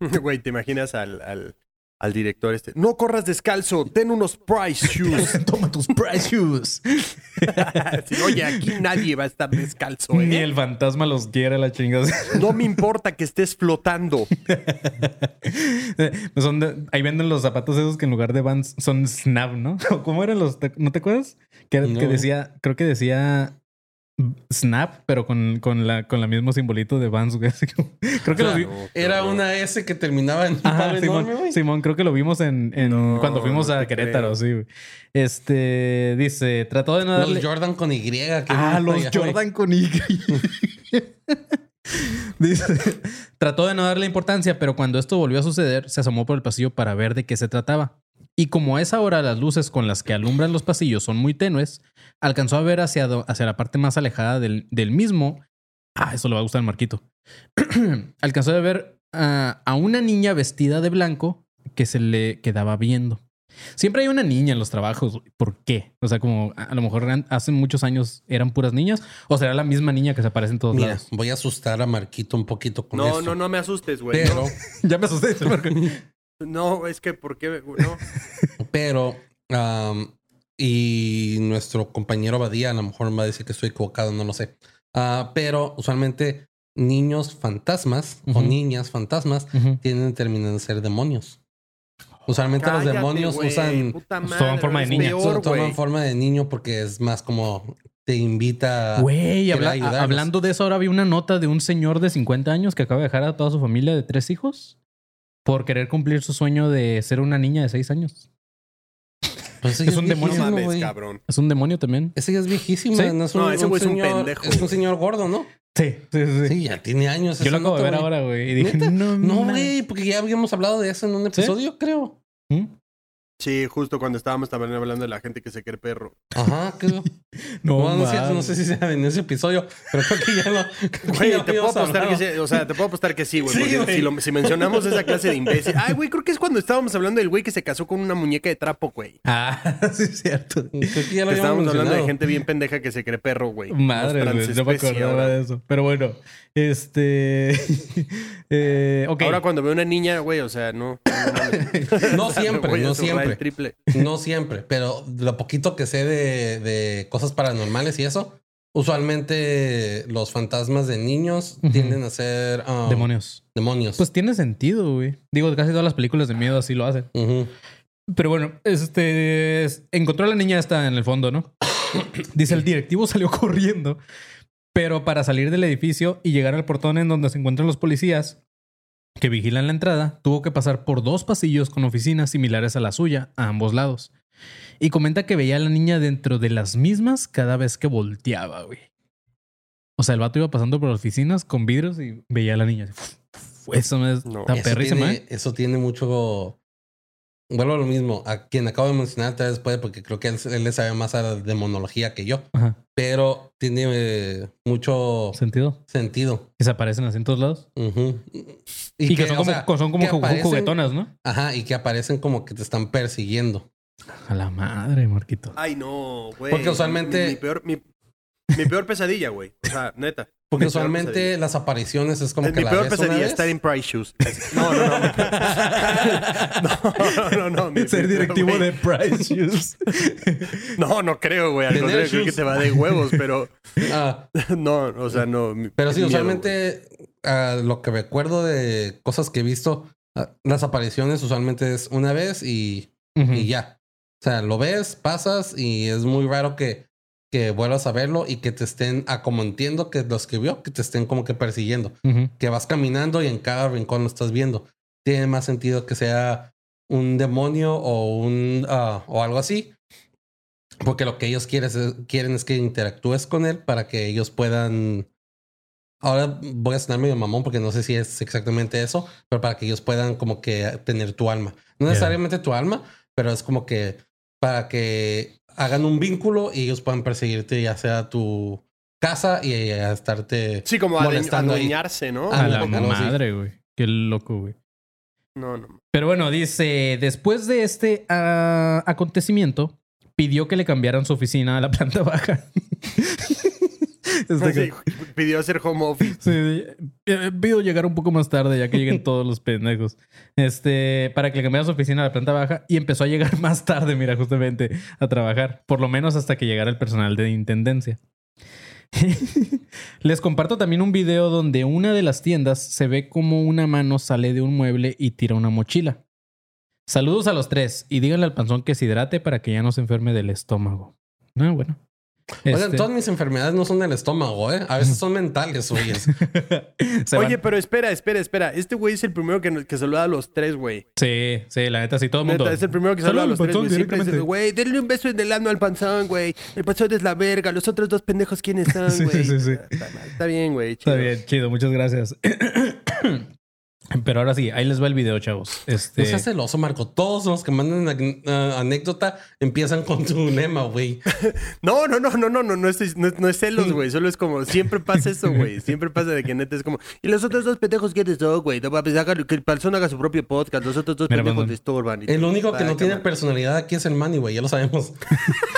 Güey, ¿te imaginas al, al director este? No corras descalzo, ten unos Price Shoes. Toma tus price shoes. Sí, Oye, aquí nadie va a estar descalzo, Ni ¿eh? el fantasma los quiere la chingada. No me importa que estés flotando. Son de- ahí venden los zapatos esos que en lugar de Vans son Snap, ¿no? ¿O ¿Cómo eran los? ¿No te acuerdas? Que, No. que decía, creo que decía Snap, pero con, con la con la mismo simbolito de Vans, güey. Creo que lo vi. No, qué Era una S que terminaba en Ajá, Simón, enorme, güey. Simón, creo que lo vimos en, en No, cuando fuimos no a Querétaro, creo. sí. güey. Este dice, trató de no darle. Los Jordan con Y. que Ah, los allá, güey. Jordan con Y. Dice, trató de no darle importancia, pero cuando esto volvió a suceder, se asomó por el pasillo para ver de qué se trataba. Y como a esa hora las luces con las que alumbran los pasillos son muy tenues, alcanzó a ver hacia, hacia la parte más alejada del, del mismo. Ah, eso le va a gustar al Marquito. alcanzó a ver a- a una niña vestida de blanco que se le quedaba viendo. Siempre hay una niña en los trabajos. ¿Por qué? O sea, como a lo mejor hace muchos años eran puras niñas. O será la misma niña que se aparece en todos Mira, lados. voy a asustar a Marquito un poquito con No, esto. no, no me asustes, güey. Pero, ya me asusté. No, es que, ¿por qué? No. pero, am, y nuestro compañero Badía a lo mejor me va a decir que estoy equivocado, no lo sé. Ah, pero usualmente niños fantasmas o niñas fantasmas tienen terminan de ser demonios. Usualmente los demonios güey, usan puta Toman forma de es niña. peor, toman forma de niño porque es más como te invita Güey, quiere habla- ayudarlos. hablando de eso, ahora vi una nota de un señor de 50 años que acaba de dejar a toda su familia de tres hijos por querer cumplir su sueño de ser una niña de seis años. Pues ese es un demonio. No mames, cabrón. Es un demonio también. Ese ya es viejísimo. Sí. No, es No, ese güey es un señor- pendejo, Es un señor gordo, ¿no? Sí, sí, sí. Sí, ya tiene años. Yo lo acabo de ver ahora, güey. Y dije, ¿Neta? no, No, güey, porque ya habíamos hablado de eso en un episodio, creo. ¿Mm? Sí, justo cuando estábamos también hablando de la gente que se cree perro. Ajá, creo. No, No, no, es cierto, no sé si sea en ese episodio, pero creo que ya lo. Güey, ya te puedo apostar que sí, o sea, te puedo apostar que sí, güey. Sí, porque si, lo- si mencionamos esa clase de imbécil. Ay, güey, creo que es cuando estábamos hablando del güey que se casó con una muñeca de trapo, güey. Ah, sí, es cierto. Creo que ya lo Que habíamos estábamos hablando de gente bien pendeja que se cree perro, güey. Madre, güey, no me acordaba de eso. Pero bueno, este. eh. Ahora cuando veo una niña, güey, o sea, no. no. No siempre, Güey, no va siempre. el triple. No siempre, pero lo poquito que sé de, de cosas paranormales y eso, usualmente los fantasmas de niños tienden a ser um, Demonios. demonios. Pues tiene sentido, güey. Digo, casi todas las películas de miedo así lo hacen. Pero bueno, este es- encontró a la niña esta en el fondo, ¿no? Dice el directivo salió corriendo, pero para salir del edificio y llegar al portón en donde se encuentran los policías, que vigilan la entrada, tuvo que pasar por dos pasillos con oficinas similares a la suya, a ambos lados. Y comenta que veía a la niña dentro de las mismas cada vez que volteaba, güey. O sea, el vato iba pasando por oficinas con vidrios y veía a la niña. Eso me es no, eso tiene, ¿eh? eso tiene mucho. Vuelvo a lo mismo. A quien acabo de mencionar tal vez puede, porque creo que él, le sabe más a la demonología que yo. Pero tiene eh, mucho sentido. Sentido. Que se aparecen así en todos lados. y, que, son como, son como juguetonas, ¿no? Ajá, y que aparecen como que te están persiguiendo. A la madre, Marquito. Ay, no, güey. Porque usualmente. Mi, peor, mi, peor pesadilla, güey. O sea, neta. Porque usualmente las apariciones es como que. Mi peor pesadilla es estar en Price Shoes. No, no, no. no, no, no. Ser directivo de Price Shoes. no, no creo, güey. Al contrario, creo que te va de huevos, pero. Ah. No, o sea, no. Pero sí, usualmente uh, lo que recuerdo de cosas que he visto, uh, las apariciones usualmente es una vez y, y ya. O sea, lo ves, pasas y es muy raro que, que vuelvas a verlo y que te estén, a como entiendo que lo escribió, que te estén como que persiguiendo. Que vas caminando y en cada rincón lo estás viendo. Tiene más sentido que sea un demonio o un uh, o algo así. Porque lo que ellos quieren es, quieren es que interactúes con él para que ellos puedan. Ahora voy a sonar medio mamón porque no sé si es exactamente eso, pero para que ellos puedan como que tener tu alma. No necesariamente tu alma, pero es como que para que hagan un vínculo y ellos puedan perseguirte ya sea a tu casa y a estarte sí como molestando adueñarse, ¿no? A la madre, güey. Qué loco, güey. No, no. Pero bueno, dice, después de este uh, acontecimiento, pidió que le cambiaran su oficina a la planta baja. Este pidió hacer home office. Sí, eh, pido llegar un poco más tarde ya que lleguen todos los pendejos. Este, para que le cambiara su oficina a la planta baja y empezó a llegar más tarde, mira, justamente a trabajar. Por lo menos hasta que llegara el personal de intendencia. Les comparto también un video donde una de las tiendas se ve como una mano sale de un mueble y tira una mochila. Saludos a los tres y díganle al panzón que se hidrate para que ya no se enferme del estómago. No, bueno. Este... todas mis enfermedades no son del estómago, ¿eh? A veces son mentales, güey. Oye, pero espera, espera, espera. Este güey es el primero que, que saluda a los tres, güey. Sí, sí, la neta, sí, todo el mundo. es el primero que saluda a los tres, güey. Siempre dice, güey, denle un beso en el ano al panzón, güey. El panzón es la verga. Los otros dos pendejos, ¿quiénes son, güey? sí, sí, sí. Está, está, bien, güey. Está bien, chido. Muchas gracias. Pero ahora sí, ahí les va el video, chavos. Este... No seas celoso, Marco. Todos los que mandan anécdota empiezan con tu lema, güey. no, no, no, no, no, no, no es, no, es celos, güey. Solo es como, siempre pasa eso, güey. Siempre pasa de que neta es como, y los otros dos pendejos, ¿quiénes son, güey? No, pues que el palzón haga su propio podcast. Los otros dos pendejos te estorban. el único que no tiene personalidad aquí es el Manny, güey. Ya lo sabemos.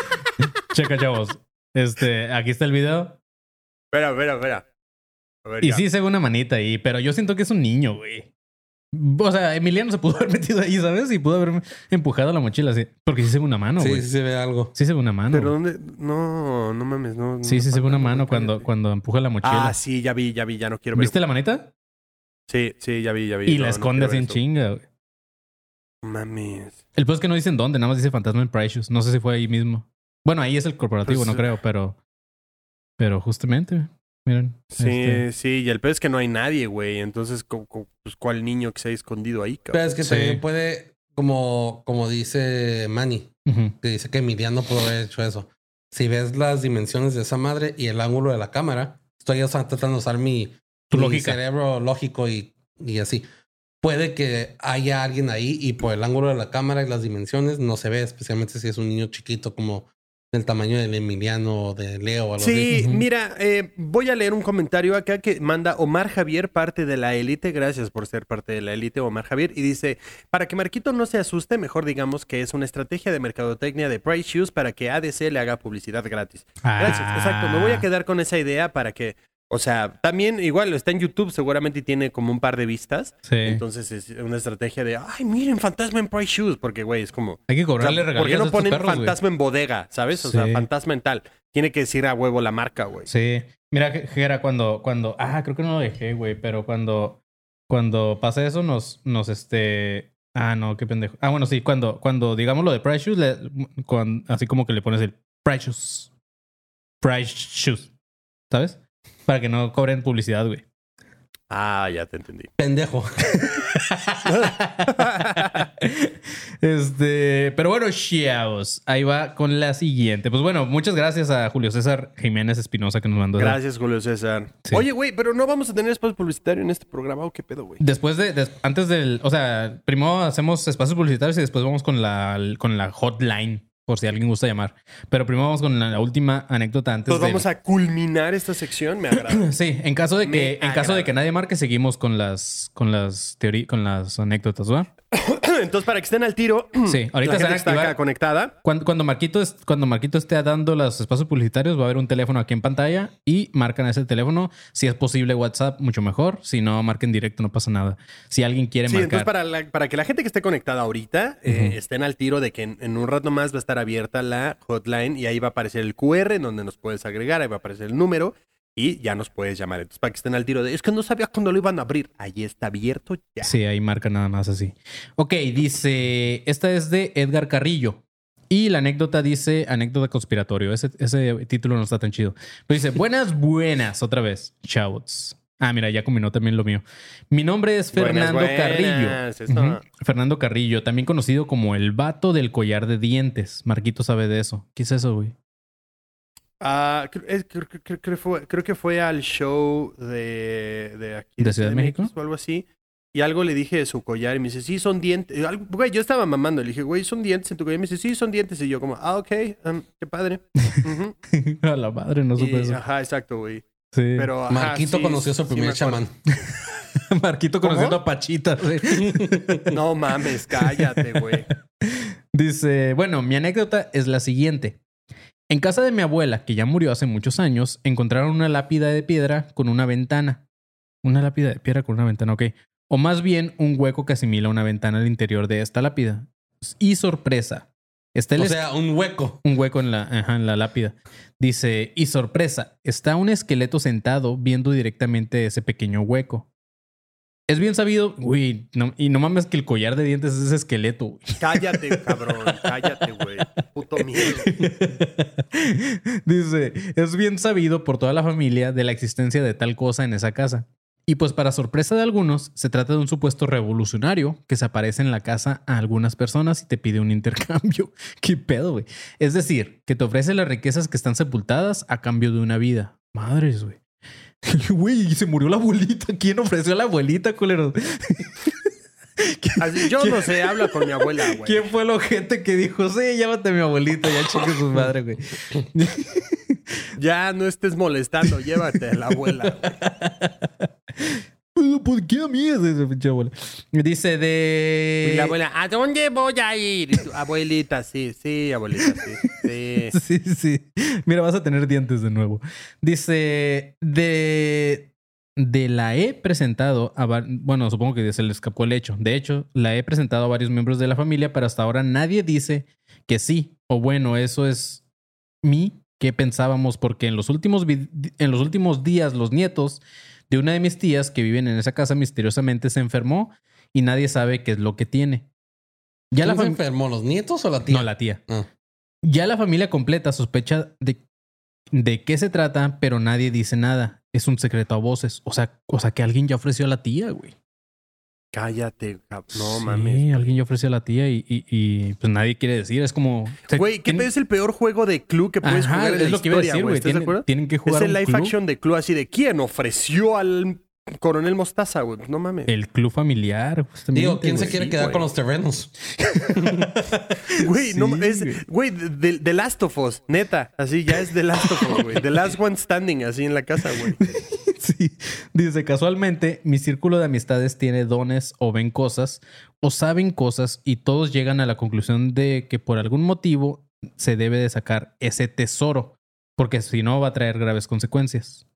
Checa, chavos. Este, aquí está el video. Espera, espera, espera y sí se ve una manita ahí, pero yo siento que es un niño, güey. O sea, Emiliano se pudo haber metido ahí, ¿sabes? Y pudo haber empujado la mochila así. Porque sí se ve una mano, güey. Sí, sí se ve algo. Sí se ve una mano. ¿Pero dónde? No, no mames, no. Sí, sí se ve una mano cuando, cuando empuja la mochila. Ah, sí, ya vi, ya vi, ya no quiero ver. ¿Viste la manita? Sí, sí, ya vi, ya vi. Y la esconde así en chinga, güey. Mames. El pues es que no dicen dónde, nada más dice Fantasma en Precious. No sé si fue ahí mismo. Bueno, ahí es el corporativo, pues, no creo, pero. Pero justamente, Miren. Sí, este. sí, y el peor es que no hay nadie, güey. Entonces, pues, ¿cuál niño que se ha escondido ahí, cabrón? Pero es que también puede, como, como dice Manny, que dice que Emiliano pudo haber hecho eso. Si ves las dimensiones de esa madre y el ángulo de la cámara, estoy tratando de usar mi, cerebro lógico y, y así. Puede que haya alguien ahí y por el ángulo de la cámara y las dimensiones no se ve, especialmente si es un niño chiquito como del tamaño del Emiliano o de Leo o algo sí, mira, eh, voy a leer un comentario acá que manda Omar Javier, parte de la élite. Gracias por ser parte de la élite, Omar Javier. Y dice: Para que Marquito no se asuste, mejor digamos que es una estrategia de mercadotecnia de Price Shoes para que ADC le haga publicidad gratis. Gracias, exacto. Me voy a ah. quedar con esa idea para que o sea, también igual está en YouTube seguramente y tiene como un par de vistas. Sí. Entonces es una estrategia de, ay, miren, fantasma en Price Shoes, porque güey, es como... Hay que cobrarle o ¿Por qué no ponen fantasma en bodega, sabes? O sea, fantasma en tal. Tiene que decir a huevo la marca, güey. Sí. Mira, era cuando, cuando, ah, creo que no lo dejé, güey, pero cuando, cuando pasa eso nos, nos, este, ah, no, qué pendejo. Ah, bueno, sí, cuando, cuando digamos lo de Price Shoes, le, así como que le pones el Price Shoes. Price Shoes, ¿sabes? Para que no cobren publicidad, güey. Ah, ya te entendí. Pendejo. este, pero bueno, chavos, ahí va con la siguiente. Pues bueno, muchas gracias a Julio César Jiménez Espinosa que nos mandó. Gracias, Julio César. Oye, güey, pero no vamos a tener espacio publicitario en este programa, ¿o qué pedo, güey? Después de, antes del, o sea, primero hacemos espacios publicitarios y después vamos con la, con la hotline por si alguien gusta llamar. Pero primero vamos con la última anécdota antes. Pues vamos a culminar esta sección, me agrada. sí, en caso de que, en caso de que nadie marque, seguimos con las, con las teorías, con las anécdotas, ¿verdad? Entonces, para que estén al tiro, sí, ahorita la está acá conectada. Cuando, cuando, Marquito cuando Marquito esté dando los espacios publicitarios, va a haber un teléfono aquí en pantalla y marcan ese teléfono. Si es posible WhatsApp, mucho mejor. Si no, marquen directo, no pasa nada. Si alguien quiere sí, Entonces, para, para que la gente que esté conectada ahorita eh, estén al tiro de que en, un rato más va a estar abierta la hotline y ahí va a aparecer el QR en donde nos puedes agregar, ahí va a aparecer el número y ya nos puedes llamar. Entonces, para que estén al tiro de, es que no sabía cuándo lo iban a abrir. Ahí está abierto ya. Sí, ahí marca nada más así. Ok, dice, esta es de Edgar Carrillo. Y la anécdota dice, anécdota conspiratorio. Ese, ese título no está tan chido. Pero dice, buenas, buenas, otra vez. Shouts. Ah, mira, ya combinó también lo mío. Mi nombre es Fernando Carrillo. Fernando Carrillo, también conocido como el vato del collar de dientes. Marquito sabe de eso. ¿Qué es eso, güey? Ah, creo, que fue al show de, de aquí. ¿De Ciudad de México? O algo así. Y algo le dije de su collar y me dice, sí, son dientes. Güey, yo estaba mamando. Le dije, güey, son dientes en tu collar. Y me dice, sí, son dientes. Y yo como, ah, ok, um, qué padre. a la madre, no supe eso. Ajá, exacto, güey. Sí. Pero, Marquito conoció a su primer chamán. Marquito conociendo a Pachita, güey. no mames, cállate, güey. Dice, bueno, mi anécdota es la siguiente. En casa de mi abuela, que ya murió hace muchos años, encontraron una lápida de piedra con una ventana. Una lápida de piedra con una ventana, ok. O más bien un hueco que asimila una ventana al interior de esta lápida. Y sorpresa. Está o sea, un hueco. Un hueco en la, en la lápida. Dice, y sorpresa, está un esqueleto sentado viendo directamente ese pequeño hueco. Es bien sabido, güey, y no mames que el collar de dientes es ese esqueleto. Cállate, cabrón, cállate, güey. Puto miedo. Dice, es bien sabido por toda la familia de la existencia de tal cosa en esa casa. Y pues para sorpresa de algunos, se trata de un supuesto revolucionario que se aparece en la casa a algunas personas y te pide un intercambio. ¿Qué pedo, güey? Es decir, que te ofrece las riquezas que están sepultadas a cambio de una vida. Madres, güey. Güey, se murió la abuelita. ¿Quién ofreció a la abuelita, culero? yo no sé, habla con mi abuela, güey. ¿Quién fue el ojete que dijo, sí, llámate a mi abuelita, ya cheque su madre, güey? ya no estés molestando, llévate a la abuela. ¿Por qué a mí? Dice de. Y la abuela, ¿a dónde voy a ir? abuelita, sí, sí, abuelita, sí, sí. sí, sí. Mira, vas a tener dientes de nuevo. Dice de. De la he presentado a. Bueno, supongo que se le escapó el hecho. De hecho, la he presentado a varios miembros de la familia, pero hasta ahora nadie dice que sí. O bueno, eso es mi que pensábamos, porque en los últimos, en los últimos días los nietos de una de mis tías que viven en esa casa misteriosamente se enfermó y nadie sabe qué es lo que tiene. Ya la se enfermó? ¿Los nietos o la tía? No, la tía. Ah. Ya la familia completa sospecha de, de qué se trata, pero nadie dice nada. Es un secreto a voces. O sea, o sea que alguien ya ofreció a la tía, güey. Cállate, no mames. Sí, alguien ya ofreció a la tía y, y, pues nadie quiere decir. Es como. Güey, ¿qué es el peor juego de club que puedes jugar en es lo que iba a decir, güey. Tienen, que jugar. Es el live action de club así de quién ofreció al Coronel Mostaza, güey. No mames. El club familiar, justamente. Digo, ¿quién se quiere quedar con los terrenos? güey, no es. Güey, The, Last of Us, neta. Así ya es The Last of Us, güey. The Last One Standing, así en la casa, güey. Sí. Dice, casualmente, mi círculo de amistades tiene dones o ven cosas o saben cosas y todos llegan a la conclusión de que por algún motivo se debe de sacar ese tesoro, porque si no va a traer graves consecuencias.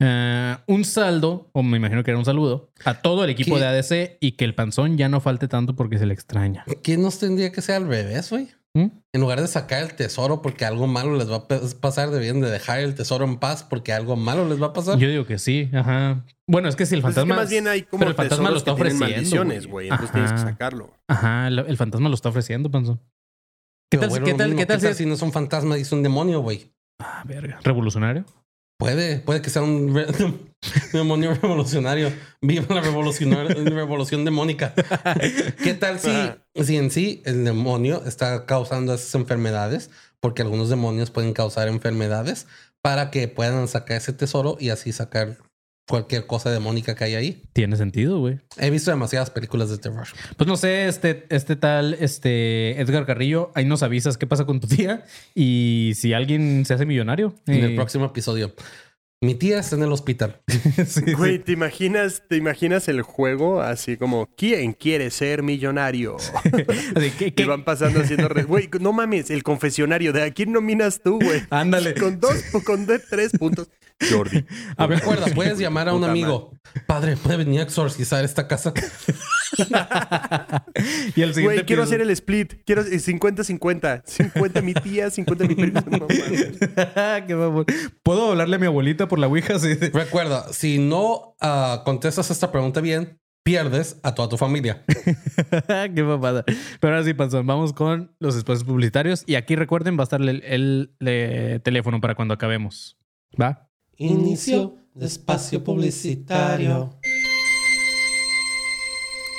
Eh, un saldo, o me imagino que era un saludo, a todo el equipo de ADC y que el panzón ya no falte tanto porque se le extraña. ¿Qué nos tendría que ser al revés, güey? ¿Mm? En lugar de sacar el tesoro porque algo malo les va a pasar, debían de dejar el tesoro en paz porque algo malo les va a pasar. Yo digo que sí, ajá. Bueno, es que si el pues fantasma. más bien hay como pero el fantasma lo está ofreciendo. güey. Entonces tienes que sacarlo. Ajá, el, fantasma lo está ofreciendo, Panzón. ¿Qué tal, ¿qué tal, ¿qué tal, si, no es un fantasma y es un demonio, güey? Ah, verga. ¿Revolucionario? Puede, puede que sea un, demonio revolucionario. Viva la revolución demónica. ¿Qué tal si, si en sí el demonio está causando esas enfermedades? Porque algunos demonios pueden causar enfermedades para que puedan sacar ese tesoro y así sacar cualquier cosa demónica que hay ahí. Tiene sentido, güey. He visto demasiadas películas de terror. Pues no sé, este, este tal, este Edgar Carrillo, ahí nos avisas qué pasa con tu tía y si alguien se hace millonario. En el eh, próximo episodio. Mi tía está en el hospital. Güey, ¿te imaginas, ¿te imaginas el juego así como ¿Quién quiere ser millonario? Y van pasando haciendo... Güey, no mames, el confesionario. ¿De a quién nominas tú, güey? Ándale. Con dos, con tres puntos. Jordi. A ver, recuerda, puedes llamar a un amigo. Padre, ¿puede venir a exorcizar esta casa? y el siguiente. Güey, quiero hacer el split. Quiero 50-50. 50 mi tía, 50 mi primo. Qué ¿Puedo hablarle a mi abuelita por la Ouija? Recuerda, si no uh, contestas esta pregunta bien, pierdes a toda tu familia. Qué papada. Pero ahora sí, Panzón, vamos con los espacios publicitarios. Y aquí recuerden, va a estar el teléfono para cuando acabemos. ¿Va? Inicio de espacio publicitario.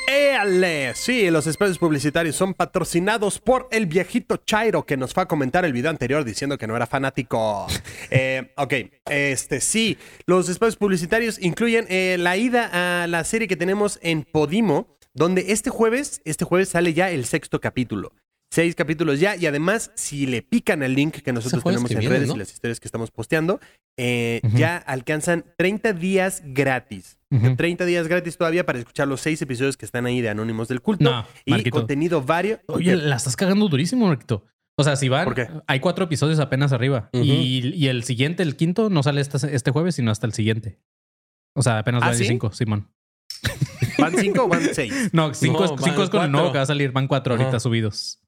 ¡Éale! Sí, los espacios publicitarios son patrocinados por el viejito Chairo que nos fue a comentar el video anterior diciendo que no era fanático. Eh, ok, este sí, los espacios publicitarios incluyen eh, la ida a la serie que tenemos en Podimo, donde este jueves, este jueves sale ya el sexto capítulo seis capítulos ya. Y además, si le pican el link que nosotros tenemos en redes y las historias que estamos posteando, eh, ya alcanzan 30 días gratis. 30 días gratis todavía para escuchar los seis episodios que están ahí de Anónimos del Culto. y contenido varios. Oye, la estás cagando durísimo, Marquito. O sea, si van, hay cuatro episodios apenas arriba. y, el siguiente, el quinto, no sale este, este, jueves, sino hasta el siguiente. O sea, apenas ¿Ah, van cinco, Simón. ¿Van cinco o van seis? No, cinco, es, cinco es, con el nuevo que va a salir. Van cuatro ahorita subidos.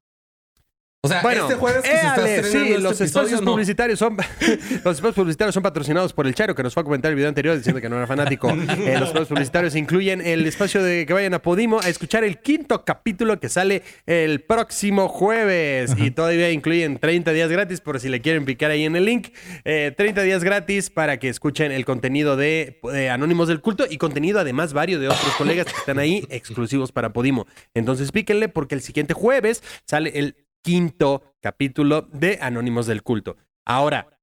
O sea, bueno, este jueves que se está sí, este los espacios publicitarios son los espacios publicitarios son patrocinados por el Charo que nos fue a comentar el video anterior diciendo que no era fanático. Eh, los espacios publicitarios incluyen el espacio de que vayan a Podimo a escuchar el quinto capítulo que sale el próximo jueves y todavía incluyen 30 días gratis por si le quieren picar ahí en el link. 30 eh, días gratis para que escuchen el contenido de, de Anónimos del Culto y contenido además varios de otros colegas que están ahí exclusivos para Podimo. Entonces píquenle porque el siguiente jueves sale el quinto capítulo de Anónimos del Culto. Ahora,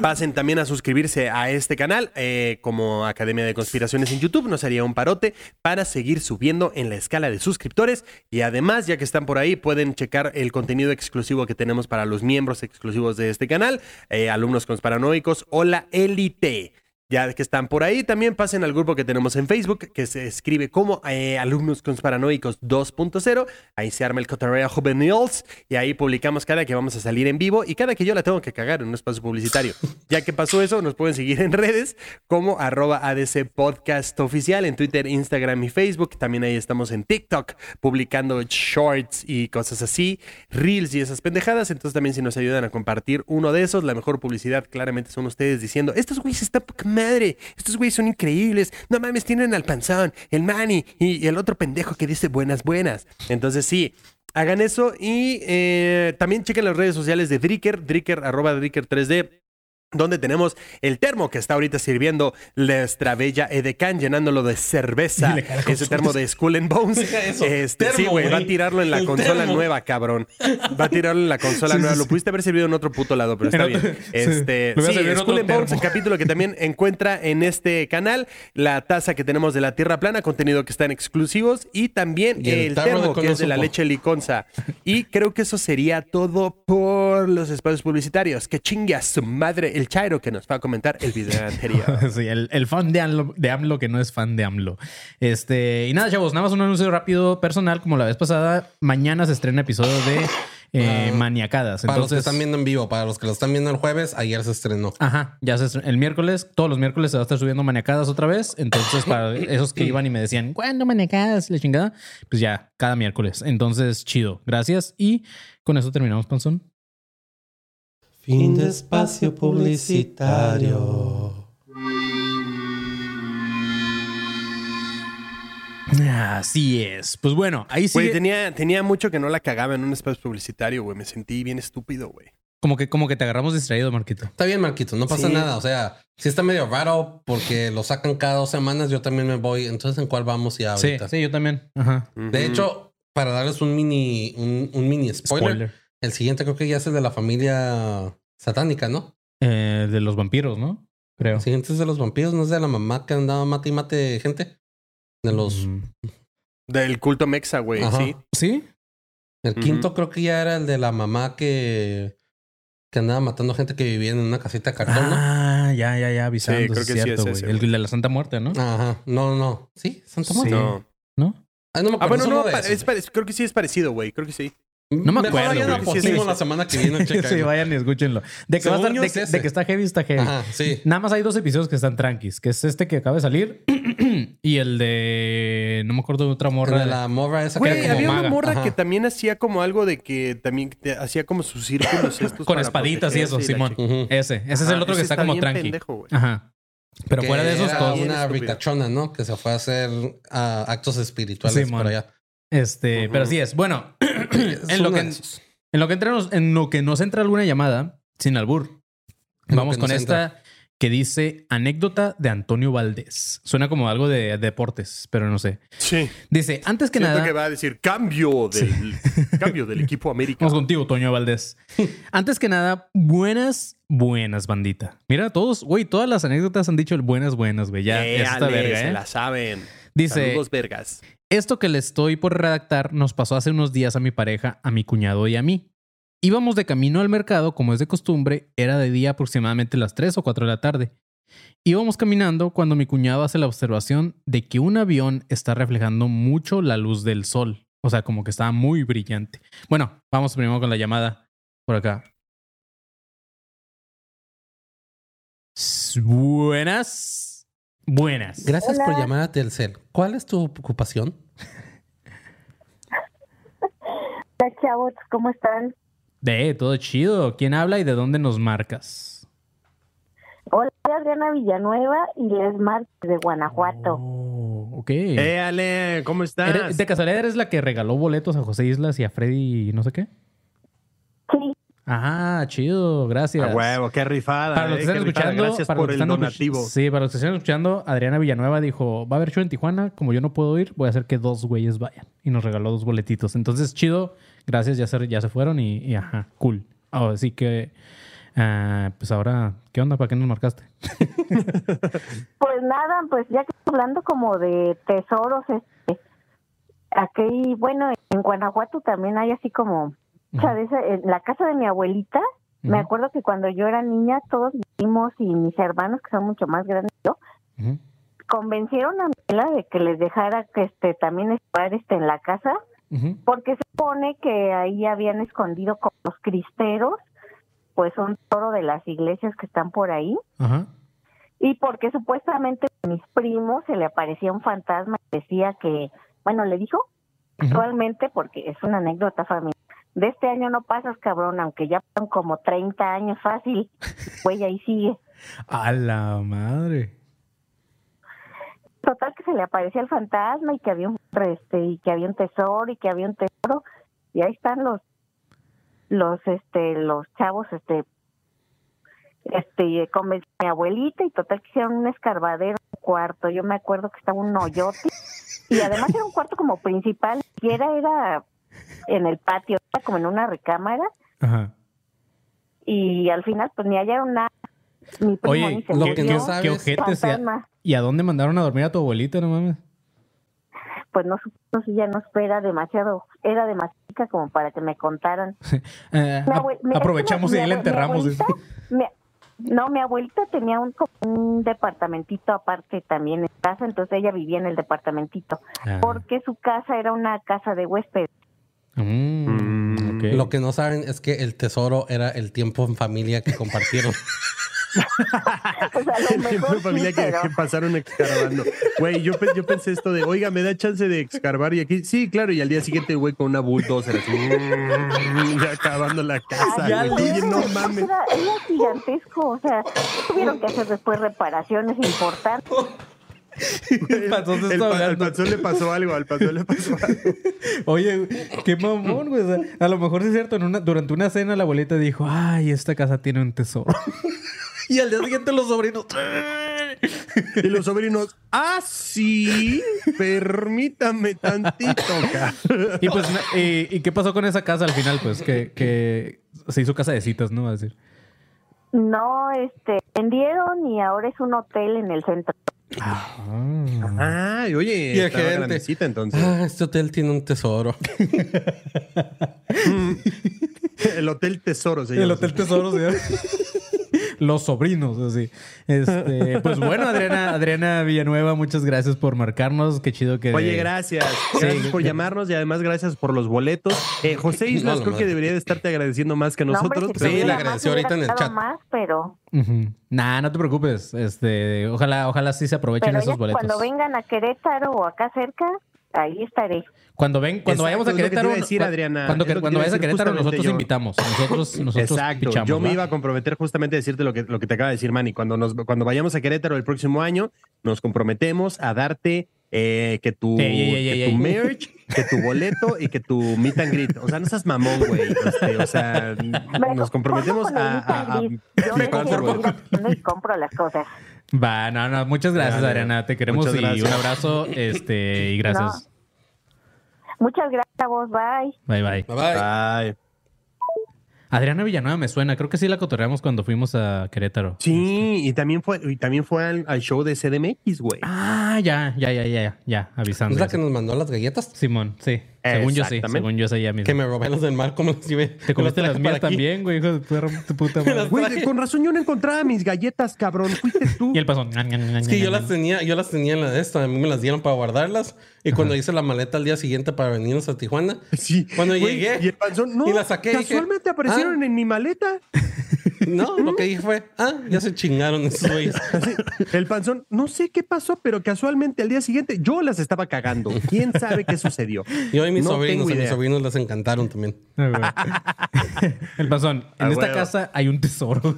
Pasen también a suscribirse a este canal eh, como Academia de Conspiraciones en YouTube. Nos haría un parote para seguir subiendo en la escala de suscriptores. Y además, ya que están por ahí, pueden checar el contenido exclusivo que tenemos para los miembros exclusivos de este canal, eh, alumnos consparanoicos o la élite. Ya que están por ahí, también pasen al grupo que tenemos en Facebook, que se escribe como eh, Alumnos Consparanoicos 2.0. Ahí se arma el cotorreo juveniles y ahí publicamos cada que vamos a salir en vivo y cada que yo la tengo que cagar en un espacio publicitario. Ya que pasó eso, nos pueden seguir en redes como arroba ADC Podcast Oficial en Twitter, Instagram y Facebook. También ahí estamos en TikTok publicando shorts y cosas así, reels y esas pendejadas. Entonces también si nos ayudan a compartir uno de esos, la mejor publicidad claramente son ustedes diciendo, estos güeyes están estos güeyes son increíbles. No mames, tienen al panzón, el Manny y, el otro pendejo que dice buenas, buenas. Entonces sí, hagan eso y eh, también chequen las redes sociales de Dricker, Dricker, arroba Dricker 3D donde tenemos el termo que está ahorita sirviendo nuestra bella Edecan, llenándolo de cerveza. Ese termo de Skull and Bones. Este, sí, güey, va a tirarlo en la consola nueva, cabrón. Va a tirarlo en la consola nueva. Lo pudiste haber servido en otro puto lado, pero está bien. Este, sí, Skull and Bones, el capítulo que también encuentra en este canal, la taza que tenemos de la Tierra Plana, contenido que están exclusivos, y también el, termo que es de la leche liconza. Y creo que eso sería todo por los espacios publicitarios. Que chingue a su madre el Chairo que nos va a comentar el video anterior. sí, el, fan de AMLO, de AMLO, que no es fan de AMLO. Este, y nada, chavos, nada más un anuncio rápido personal, como la vez pasada. Mañana se estrena episodio de eh, Maniacadas. Para los que están viendo en vivo, para los que lo están viendo el jueves, ayer se estrenó. Ajá, ya se estrenó. El miércoles, todos los miércoles se va a estar subiendo Maniacadas otra vez. Entonces, para esos que iban y me decían, ¿cuándo Maniacadas? La chingada. Pues ya, cada miércoles. Entonces, chido. Gracias. Y con eso terminamos, Panzón. Fin de espacio publicitario. Así es. Pues bueno, ahí sí. tenía, tenía mucho que no la cagaba en un espacio publicitario, güey. Me sentí bien estúpido, güey. Como que, como que te agarramos distraído, Marquito. Está bien, Marquito, no pasa nada. O sea, si está medio raro porque lo sacan cada dos semanas, yo también me voy. Entonces, ¿en cuál vamos ya ahorita? Sí, sí, yo también. Ajá. De hecho, para darles un mini, un, mini spoiler, el siguiente creo que ya es el de la familia satánica, ¿no? Eh, de los vampiros, ¿no? Creo. El siguiente es de los vampiros, no es de la mamá que andaba mate y mate gente. De los. Mm. Del culto mexa, güey, sí. ¿Sí? El quinto creo que ya era el de la mamá que que andaba matando gente que vivía en una casita de cartón, Ah, ya, ya, ya, avisando. Sí, creo que cierto, sí es ese, El de la Santa Muerte, ¿no? Ajá. No, no. ¿Sí? ¿Santa Muerte? No. ¿No? Ah, no me acuerdo. Ah, bueno, no, es, creo que sí es parecido, güey. Creo que sí. No me acuerdo. Vayan a sí, la semana que viene. sí, vayan y escúchenlo. De que, va a estar, de, de, que está heavy, está heavy. Ajá, sí. Nada más hay dos episodios que están tranquis, que es este que acaba de salir y el de no me acuerdo de otra morra. de la morra esa que era había una morra que también hacía como algo de que también hacía como sus círculos estos con espaditas y eso, Simón. Ese, ese es el otro que está, como tranqui. Ajá. Pero fuera de esos todos. una ricachona, ¿no? Que se fue a hacer uh, actos espirituales por allá. Este, pero sí es. Bueno, en, lo que, en, lo que entramos, en lo que nos entra alguna llamada, sin albur, vamos con esta que dice anécdota de Antonio Valdés. Suena como algo de deportes, pero no sé. Sí. Dice, antes que Siento nada. que va a decir cambio del, cambio del equipo América. Vamos contigo, Toño Valdés. antes que nada, buenas, buenas, bandita. Mira, todos, güey, todas las anécdotas han dicho buenas, buenas, güey. Ya, está verga, ¿eh? Se la saben. Dice. Saludos, vergas. Esto que le estoy por redactar nos pasó hace unos días a mi pareja, a mi cuñado y a mí. Íbamos de camino al mercado, como es de costumbre, era de día aproximadamente las 3 o 4 de la tarde. Íbamos caminando cuando mi cuñado hace la observación de que un avión está reflejando mucho la luz del sol. O sea, como que estaba muy brillante. Bueno, vamos primero con la llamada por acá. Buenas. Buenas. Gracias por llamar a Telcel. ¿Cuál es tu ocupación? Hola, chavos, ¿cómo están? De, todo chido. ¿Quién habla y de dónde nos marcas? Hola, soy Adriana Villanueva y les marco de Guanajuato. Oh, ok. Eh, Ale, ¿cómo estás? ¿De casualidad eres la que regaló boletos a José Islas y a Freddy y no sé qué? Sí. Ajá, chido, gracias. A huevo, qué rifada. Para los que eh, están escuchando, gracias por el donativo. Sí, para los que están escuchando, Adriana Villanueva dijo, va a haber show en Tijuana, como yo no puedo ir, voy a hacer que dos güeyes vayan. Y nos regaló dos boletitos. Entonces, chido, gracias, ya se, ya se fueron y, ajá, cool. así que, ah, pues ahora, ¿qué onda? ¿Para qué nos marcaste? pues nada, pues ya que estoy hablando como de tesoros, este, aquí, bueno, en Guanajuato también hay así como en la casa de mi abuelita, me acuerdo que cuando yo era niña, todos vivimos y mis hermanos, que son mucho más grandes que yo, convencieron a mi abuela de que les dejara que este también estar este en la casa, porque se supone que ahí habían escondido con los cristeros, pues un toro de las iglesias que están por ahí. Y porque supuestamente a mis primos se le aparecía un fantasma y decía que, bueno, le dijo actualmente, porque es una anécdota familiar, de este año no pasas, cabrón, aunque ya son como 30 años fácil, güey, ahí sigue. A la madre. Total que se le aparecía el fantasma y que había un este y que había un tesoro y que había un tesoro. Y ahí están los los este los chavos este este con mi abuelita y total que hicieron un escarbadero un cuarto. Yo me acuerdo que estaba un hoyote. Y además era un cuarto como principal. Y era era en el patio, como en una recámara. Ajá. Y al final, pues ni hallaron nada. Mi primo Oye, lo que no sabes. ¿qué ¿Y a dónde mandaron a dormir a tu abuelita, no mames? Pues no, no sé, ya no espera demasiado, era demasiado como para que me contaran. Eh, aprovechamos y ahí la enterramos. no, mi abuelita tenía un, un departamentito aparte también en casa, entonces ella vivía en el departamentito, ah. porque su casa era una casa de huéspedes. Mm, lo que no saben es que el tesoro era el tiempo en familia que compartieron. el tiempo en familia que, pasaron escarbando. Güey, yo, yo pensé esto de, oiga, me da chance de escarbar y aquí, sí, claro, y al día siguiente, güey, con una bulldozer así, ya acabando la casa, güey. no mames. Era, era, gigantesco, o sea, tuvieron que hacer después reparaciones importantes. Al panzón le pasó algo, al panzón le pasó algo. Oye, qué mamón, güey. a lo mejor sí es cierto, durante una cena la abuelita dijo, ay, esta casa tiene un tesoro. y al día siguiente los sobrinos... y los sobrinos, ah, sí, permítame tantito. y pues, y, qué pasó con esa casa al final? Pues que, que se hizo casa de citas, ¿no? A decir. No, este, vendieron y ahora es un hotel en el centro. Ah, oye, y grandecita entonces. Ah, este hotel tiene un tesoro. el Hotel Tesoro se El Hotel Tesoro se llama. Los sobrinos, así. Este, pues bueno, Adriana, Adriana Villanueva, muchas gracias por marcarnos. Qué chido que. Oye, gracias. Gracias por llamarnos y además gracias por los boletos. Eh, José Islas, creo que debería de estarte agradeciendo más que nosotros. sí, le agradeció ahorita en el chat. Más, pero. Nah, no te preocupes. Este, ojalá, ojalá sí se aprovechen esos boletos. Cuando vengan a Querétaro o acá cerca, ahí estaré. Cuando ven, cuando vayamos a Querétaro, decir, Adriana, cuando, cuando vayas a Querétaro, nosotros invitamos. Nosotros, nosotros Exacto. yo me iba a comprometer justamente a decirte lo que, lo que te acaba de decir Manny. Cuando nos, cuando vayamos a Querétaro el próximo año, nos comprometemos a darte eh, que tu, que tu merch, que tu boleto y que tu meet and greet. O sea, no seas mamón, güey. Este, o sea, nos comprometemos a, a, a, Yo me compro las cosas. Va, no, no, muchas gracias, Adriana. Te queremos y un abrazo. Este, y gracias. Muchas gracias a vos. Bye. Bye, bye. Bye. bye. Adriana Villanueva me suena, creo que sí la cotorreamos cuando fuimos a Querétaro. Sí, y también fue, y también fue al, show de CDMX, güey. Ah, ya, ya, ya, ya, ya, avisando. ¿Es la que nos mandó las galletas? Simón, sí. Según yo sí, según yo sé ya mismo. Que me robé los del mar, como los llevé. Te comiste las mías también, güey, hijo de tu, puta madre. Güey, con razón yo no encontraba mis galletas, cabrón. Fuiste tú. Y el pasón. Es que yo las tenía, yo las tenía en la de esta, a mí me las dieron para guardarlas. Y cuando hice la maleta al día siguiente para venirnos a Tijuana, sí. cuando llegué y el panzón, no, y la saqué. Casualmente aparecieron ah". en mi maleta. No, lo que dije fue, ah, ya se chingaron esos güeyes. El panzón, no sé qué pasó, pero casualmente al día siguiente yo las estaba cagando. ¿Quién sabe qué sucedió? Y mis sobrinos, a mis sobrinos les encantaron también. Ah, el panzón, en ah, esta casa hay un tesoro.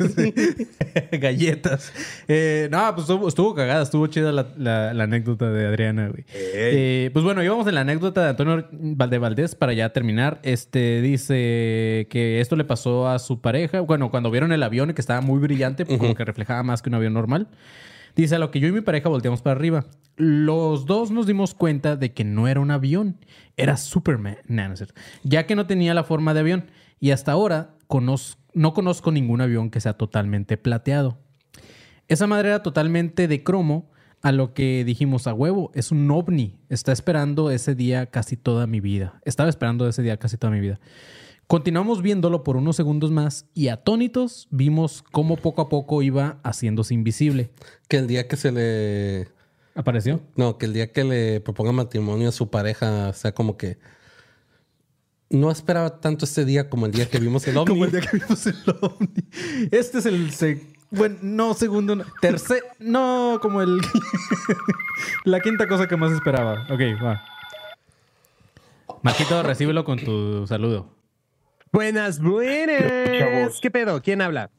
Galletas. Eh, no, pues estuvo, cagada, estuvo chida la, anécdota de Adriana, güey. Eh, pues bueno, íbamos en la anécdota de Antonio Valdez para ya terminar. Este dice que esto le pasó a su pareja. Bueno, cuando vieron el avión que estaba muy brillante, como que reflejaba más que un avión normal. Dice, a lo que yo y mi pareja volteamos para arriba. Los dos nos dimos cuenta de que no era un avión, era Superman, ya que no tenía la forma de avión. Y hasta ahora no conozco ningún avión que sea totalmente plateado. Esa madre era totalmente de cromo, a lo que dijimos a huevo, es un ovni. Está esperando ese día casi toda mi vida. Estaba esperando ese día casi toda mi vida. Continuamos viéndolo por unos segundos más y atónitos vimos cómo poco a poco iba haciéndose invisible. Que el día que se le... ¿Apareció? No, que el día que le proponga matrimonio a su pareja, o sea, como que no esperaba tanto este día como el día que vimos el ovni. como el día que vimos el ovni. Este es el... Bueno, no, segundo, no, tercer... No, como el... la quinta cosa que más esperaba. Ok, va. Marquito, recíbelo con tu saludo. Buenas, buenas. ¿Qué pedo? ¿Quién habla?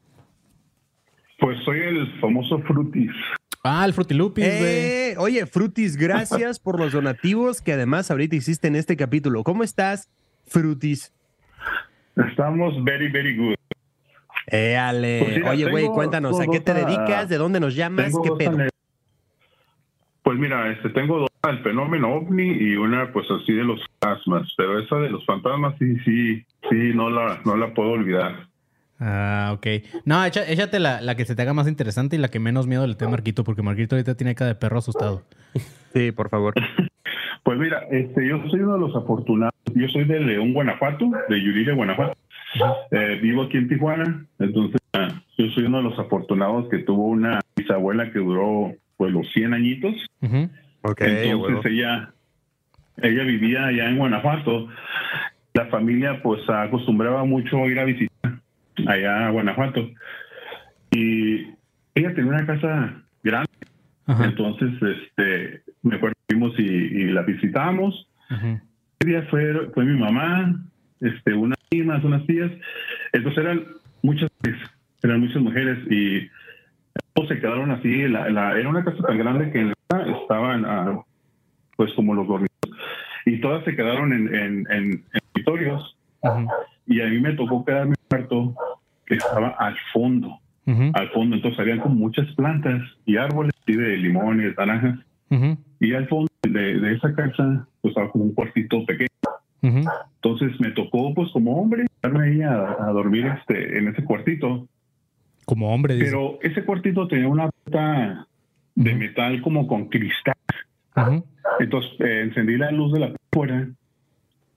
Pues soy el famoso Frutis. Ah, el Frutilupis, eh, Oye, Frutis, gracias por los donativos que además ahorita hiciste en este capítulo. ¿Cómo estás, Frutis? Estamos very, very good. Eh, Ale. Pues Oye, güey, cuéntanos, ¿a qué te dedicas? ¿De dónde nos llamas? ¿Qué pedo? Pues mira, este, tengo dos, el fenómeno ovni y una pues así de los fantasmas, pero esa de los fantasmas sí, sí, sí, no la, no la puedo olvidar. Ah, ok. No, échate la, la, que se te haga más interesante y la que menos miedo le tenga Marquito, porque Marquito ahorita tiene cara de perro asustado. Sí, por favor. pues mira, este, yo soy uno de los afortunados. Yo soy de León, Guanajuato, de Yuriria, Guanajuato. Eh, vivo aquí en Tijuana, entonces ah, yo soy uno de los afortunados que tuvo una bisabuela que duró pues los 100 añitos. Entonces ella, ella vivía allá en Guanajuato. La familia pues acostumbraba mucho a ir a visitar allá a Guanajuato. Y ella tenía una casa grande. Entonces, este, me acuerdo fuimos y, la visitamos. Ese día fue, fue mi mamá, este, unas primas, unas tías. Entonces eran muchas, eran muchas mujeres y se quedaron así. La, era una casa tan grande que en estaban ah, pues como los dormitorios. Y todas se quedaron en, en, en, dormitorios. Y a mí me tocó quedarme cuarto que estaba al fondo, al fondo, entonces había como muchas plantas y árboles de limones, naranjas. Y al fondo de, esa casa pues estaba como un cuartito pequeño. Entonces me tocó pues como hombre quedarme ahí a, dormir este en ese cuartito. Como hombre, Pero ese cuartito tenía una puerta de metal como con cristal. Entonces eh, encendí la luz de la puerta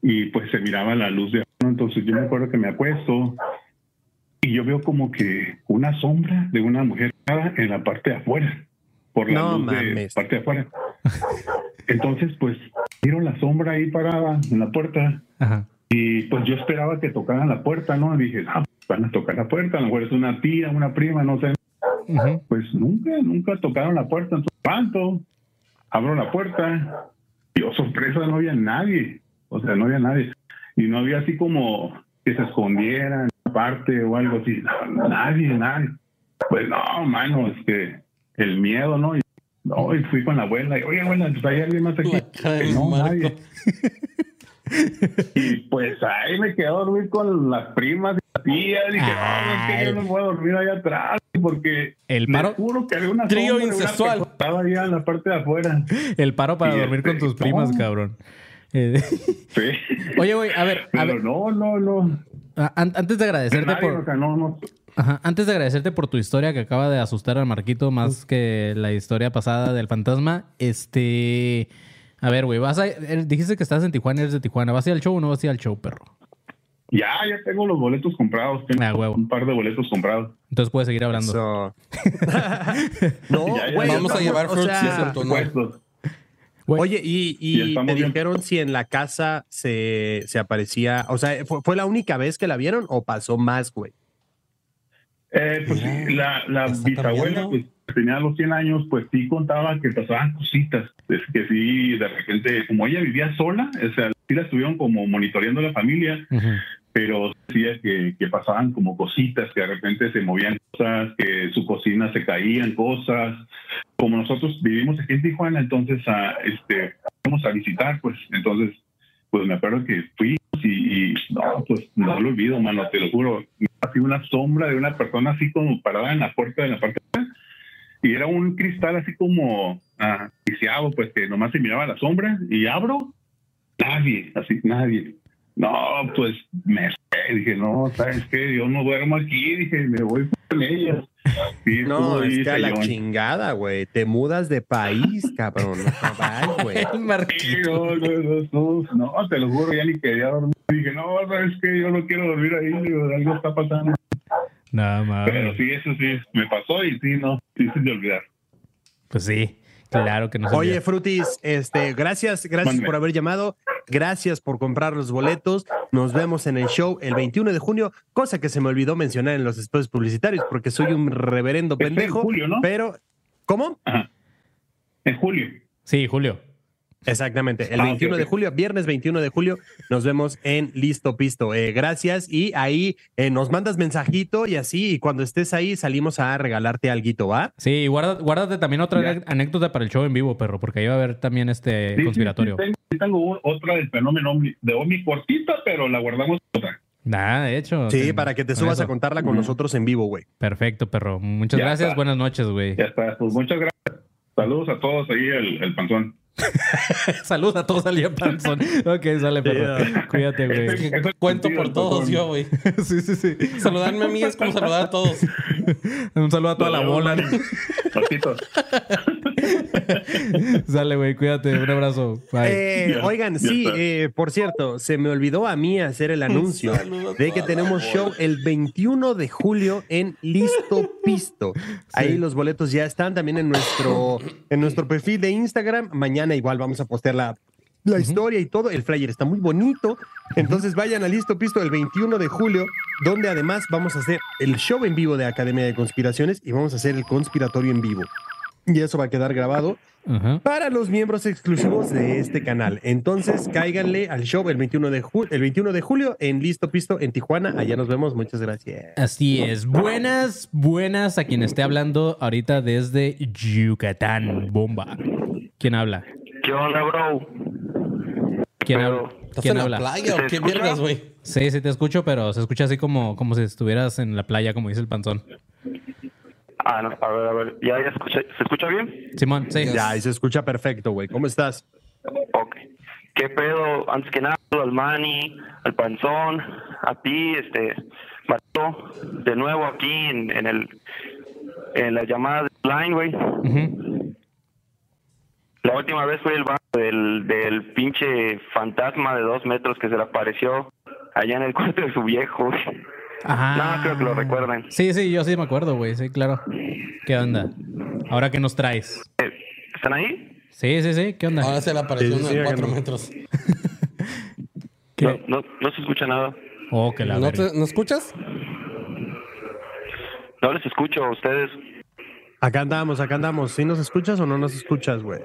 y pues se miraba la luz de afuera. Entonces yo me acuerdo que me acuesto y yo veo como que una sombra de una mujer en la parte de afuera, por la luz de parte de afuera. Entonces, pues, vieron la sombra ahí parada en la puerta. Y pues yo esperaba que tocaran la puerta, ¿no? Y dije, ah, van a tocar la puerta, a lo mejor es una tía, una prima, no sé. Pues nunca, nunca tocaron la puerta. Entonces, ¿cuánto? Abro la puerta y, oh, sorpresa, no había nadie. O sea, no había nadie. Y no había así como que se escondieran parte o algo así. nadie, nadie. Pues no, mano, es que el miedo, ¿no? No, y fui con la abuela y, oye, abuela, pues hay alguien más aquí. no, nadie. y pues ahí me quedé a dormir con las primas y las tías. Y dije, no, es que yo no puedo dormir allá atrás porque el paro, juro que había una trío incestual. Estaba allá en la parte de afuera. El paro para dormir con este, tus primas, cabrón. Eh, sí. Oye, güey, a ver. A ver. no, no, no. Antes de agradecerte por. no, no. Ajá. Antes de agradecerte por tu historia que acaba de asustar al Marquito más que la historia pasada del fantasma, este. A ver, güey, vas a. Eh, dijiste que estás en Tijuana, eres de Tijuana. ¿Vas a ir al show o no vas a ir al show, perro? Ya, ya tengo los boletos comprados. Tengo ah, un par de boletos comprados. Entonces puedes seguir hablando. no, güey, vamos a llevar Oye, y, y, me dijeron si en la casa se, se aparecía, o sea, ¿fue, la única vez que la vieron o pasó más, güey? Eh, pues la, la bisabuela, pues tenía los 100 años, pues sí contaba que pasaban cositas. Es que sí, de repente, como ella vivía sola, o sea, sí la estuvieron como monitoreando la familia, pero decía que, que, pasaban como cositas, que de repente se movían cosas, que su cocina se caían cosas. Como nosotros vivimos aquí en Tijuana, entonces a, este, vamos a visitar, pues entonces, pues me acuerdo que fui y, no, pues no lo olvido, mano, te lo juro. Así una sombra de una persona así como parada en la puerta de la parte y era un cristal así como ah, pues que nomás se miraba la sombra y abro, nadie, así, nadie. No, pues me dije, no, ¿sabes qué? Yo no duermo aquí, dije, me voy con ellas. no, es que a la chingada, güey. Te mudas de país, cabrón. No, güey. no, no, no, no, te lo juro, ya ni quería dormir. Dije, no, ¿sabes qué? Yo no quiero dormir ahí, algo está pasando. Nada más. Pero sí, eso sí, me pasó y sí, no, sí, de olvidar. Pues sí, claro que no Oye, Frutis, este, gracias, gracias por haber llamado. Gracias por comprar los boletos. Nos vemos en el show el 21 de junio, cosa que se me olvidó mencionar en los espacios publicitarios porque soy un reverendo pendejo. En julio, ¿no? Pero, ¿cómo? En julio. Sí, julio. Exactamente. El 21 ah, de julio, viernes 21 de julio, nos vemos en Listo Pisto. Eh, gracias. Y ahí eh, nos mandas mensajito y así, y cuando estés ahí salimos a regalarte algo, ¿va? Sí, guárdate también otra anécdota para el show en vivo, perro, porque ahí va a haber también este conspiratorio. Sí, tengo, otra del fenómeno de Omi cortita, pero la guardamos otra. Nada, de hecho. Sí, para que te subas a contarla con nosotros en vivo, güey. Perfecto, perro. Muchas gracias. Buenas noches, güey. Ya está. Pues muchas gracias. Saludos a todos ahí, el, el panzón. Saludos a todos al Panzón. Ok, sale, perro. Cuídate, güey. Cuento por todos yo, güey. sí, sí, sí. Saludarme a mí es como saludar a todos. Un saludo a toda la bola. Sale, güey. Cuídate. Un abrazo. Eh, oigan, sí, eh, por cierto, se me olvidó a mí hacer el anuncio de que tenemos show el 21 de julio en Listo Pisto. Ahí los boletos ya están también en nuestro, en nuestro perfil de Instagram. Mañana igual vamos a postear la, la historia y todo. El flyer está muy bonito. Entonces vayan a Listo Pisto el 21 de julio, donde además vamos a hacer el show en vivo de Academia de Conspiraciones y vamos a hacer el conspiratorio en vivo. Y eso va a quedar grabado para los miembros exclusivos de este canal. Entonces, cáiganle al show el 21 de, el 21 de julio en Listo Pisto en Tijuana. Allá nos vemos. Muchas gracias. Así es. Buenas, buenas a quien esté hablando ahorita desde Yucatán. Bomba. ¿Quién habla? ¿Qué onda, bro? ¿Quién, habla? ¿Estás en la playa o qué mierdas, güey? Sí, sí te escucho, pero se escucha así como, como si estuvieras en la playa, como dice el panzón. Ah, no, a ver, a ver. ¿Ya, ya escucha, se escucha bien? Simón, sí. Ya, y se escucha perfecto, güey. ¿Cómo estás? Ok. ¿Qué pedo? Antes que nada, al Manny, al Panzón, a ti, este, Mato, de nuevo aquí en, en el, en la llamada de line, güey. La última vez fue el banco del, del pinche fantasma de dos metros que se le apareció allá en el cuarto de su viejo. Ajá. No, creo que lo recuerden. Sí, sí, yo sí me acuerdo, güey. Sí, claro. ¿Qué onda? ¿Ahora qué nos traes? Eh, ¿Están ahí? Sí, sí, sí. ¿Qué onda? Ahora se le apareció Sí, uno sí, de cuatro no. metros. ¿Qué? No, no, no se escucha nada. Oh, que la ¿No, te- ¿No escuchas? No les escucho a ustedes. Acá andamos, acá andamos. ¿Sí nos escuchas o no nos escuchas, güey?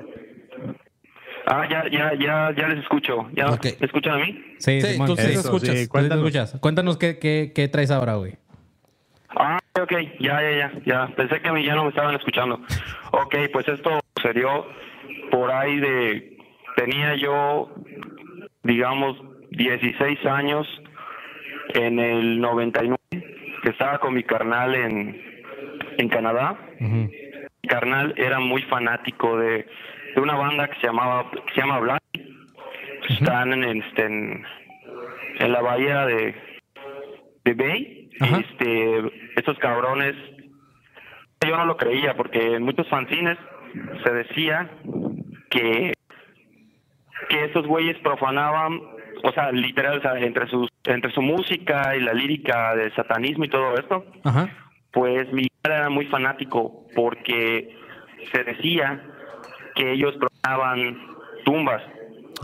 Ah, ya, ya, ya, ya les escucho. ¿Ya me escuchan a mí? Sí, Sí, Simón, tú sí te escuchas. sí, Tú sí te cuéntanos. escuchas. Cuéntanos qué, qué, qué traes ahora, güey. Ah, ok, ya, ya, ya, ya. Pensé que a mí ya no me estaban escuchando. Ok, pues esto sucedió por ahí de... Tenía yo, digamos, 16 años en el 99, que estaba con mi carnal en, en Canadá. Mi carnal era muy fanático de, de una banda que se llamaba que se llama Black. Están en, este, en, en la bahía de, de Bay. Ajá. Este, estos cabrones, yo no lo creía porque en muchos fanzines se decía que que estos güeyes profanaban, o sea, literal, o sea, entre sus entre su música y la lírica del satanismo y todo esto, Ajá. pues mi padre era muy fanático porque se decía que ellos profanaban tumbas,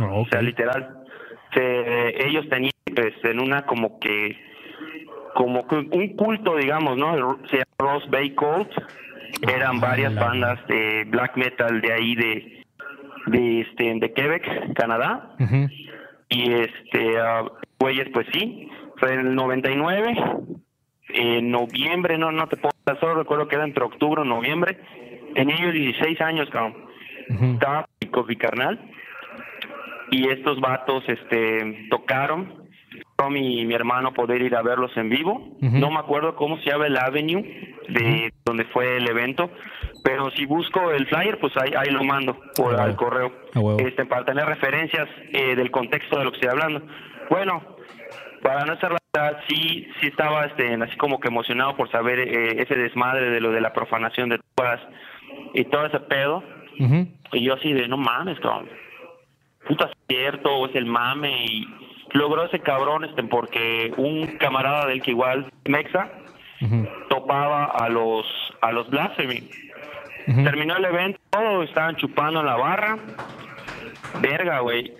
Oh, o sea, literal. Se- ellos tenían pues, en una como que como que un culto, digamos, ¿no? Se llama Rose Bay Cult. Eran Ah, varias la- bandas de black metal de ahí de de este de Quebec, Canadá. Y este, ah, güeyes, pues sí, fue en el 99, en noviembre, no, no te puedo solo recuerdo que era entre octubre y noviembre. Tenía yo 16 años, cabrón. Ujú. Estaba con mi carnal. Y estos vatos, este, tocaron. Mi, mi hermano poder ir a verlos en vivo. No me acuerdo cómo se llama el avenue de donde fue el evento. Pero si busco el flyer, pues ahí, ahí lo mando por huevo. al correo. A huevo. Este, para tener referencias eh, del contexto de lo que estoy hablando. Bueno, para no ser la verdad, sí, sí estaba este, así como que emocionado por saber eh, ese desmadre de lo de la profanación de tumbas y todo ese pedo. Y yo así de, no mames, cabrón. Puta, cierto, es el mame. Y logró ese cabrón, este, porque un camarada del que igual, Mexa, topaba a los, a los Blasphemy. Terminó el evento, todos estaban chupando en la barra. Verga, güey.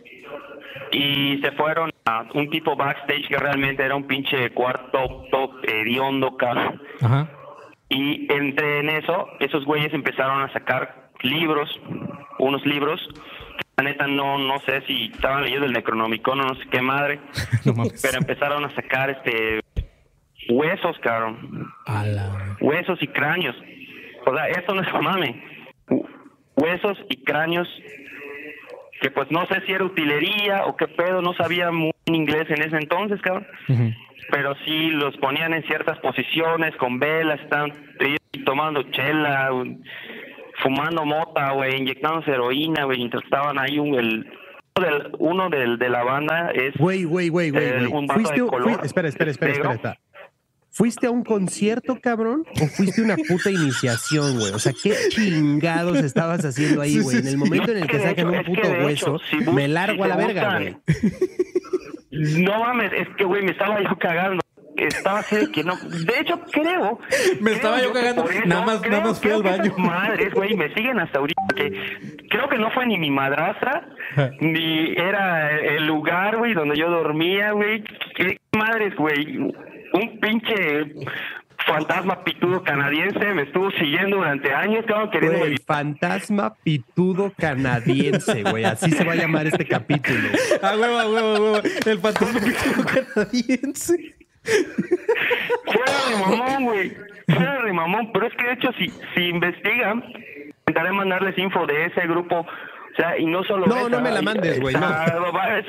Y se fueron a un tipo backstage que realmente era un pinche cuarto top hediondo, cabrón. Ajá. Y entre en eso, esos güeyes empezaron a sacar libros, unos libros. La neta no no sé si estaban leyendo el Necronomicon o no sé qué madre, No pero empezaron a sacar este huesos, cabrón, la- huesos y cráneos. O sea, esto no es mame. Hu- Huesos y cráneos que pues no sé si era utilería o qué pedo, no sabía muy inglés en ese entonces, cabrón pero sí los ponían en ciertas posiciones con velas, estaban tomando chela, fumando mota, güey, inyectándose heroína, güey, mientras estaban ahí un, el uno del, uno del, de la banda es Güey, güey, güey, güey, Eh, un vato fui- espera, espera, espera, espera. ¿Fuiste a un concierto, cabrón? ¿O fuiste a una puta iniciación, güey? O sea, ¿qué chingados estabas haciendo ahí, güey? En el momento en el que sacan un puto hueso, me largo a la verga, güey. No mames, es que güey, me estaba yo cagando. Estaba así de que no. De hecho, creo. Me estaba creo yo cagando. Nada más- creo- nada más fui al baño. Madres, güey, me siguen hasta ahorita. Que creo que no fue ni mi madrastra, ni era el lugar, güey, donde yo dormía, güey. ¿Qué madres, güey? Un pinche fantasma pitudo canadiense me estuvo siguiendo durante años, cabrón, queriendo Güey, fantasma pitudo canadiense, güey. Así se va a llamar este capítulo. A huevo, a huevo, a huevo. El fantasma pitudo canadiense. Fuera de mamón, güey. Fuera de mamón. Pero es que de hecho, si, si investigan, intentaré mandarles info de ese grupo sea, y no solo. No, no me la mandes, güey. No.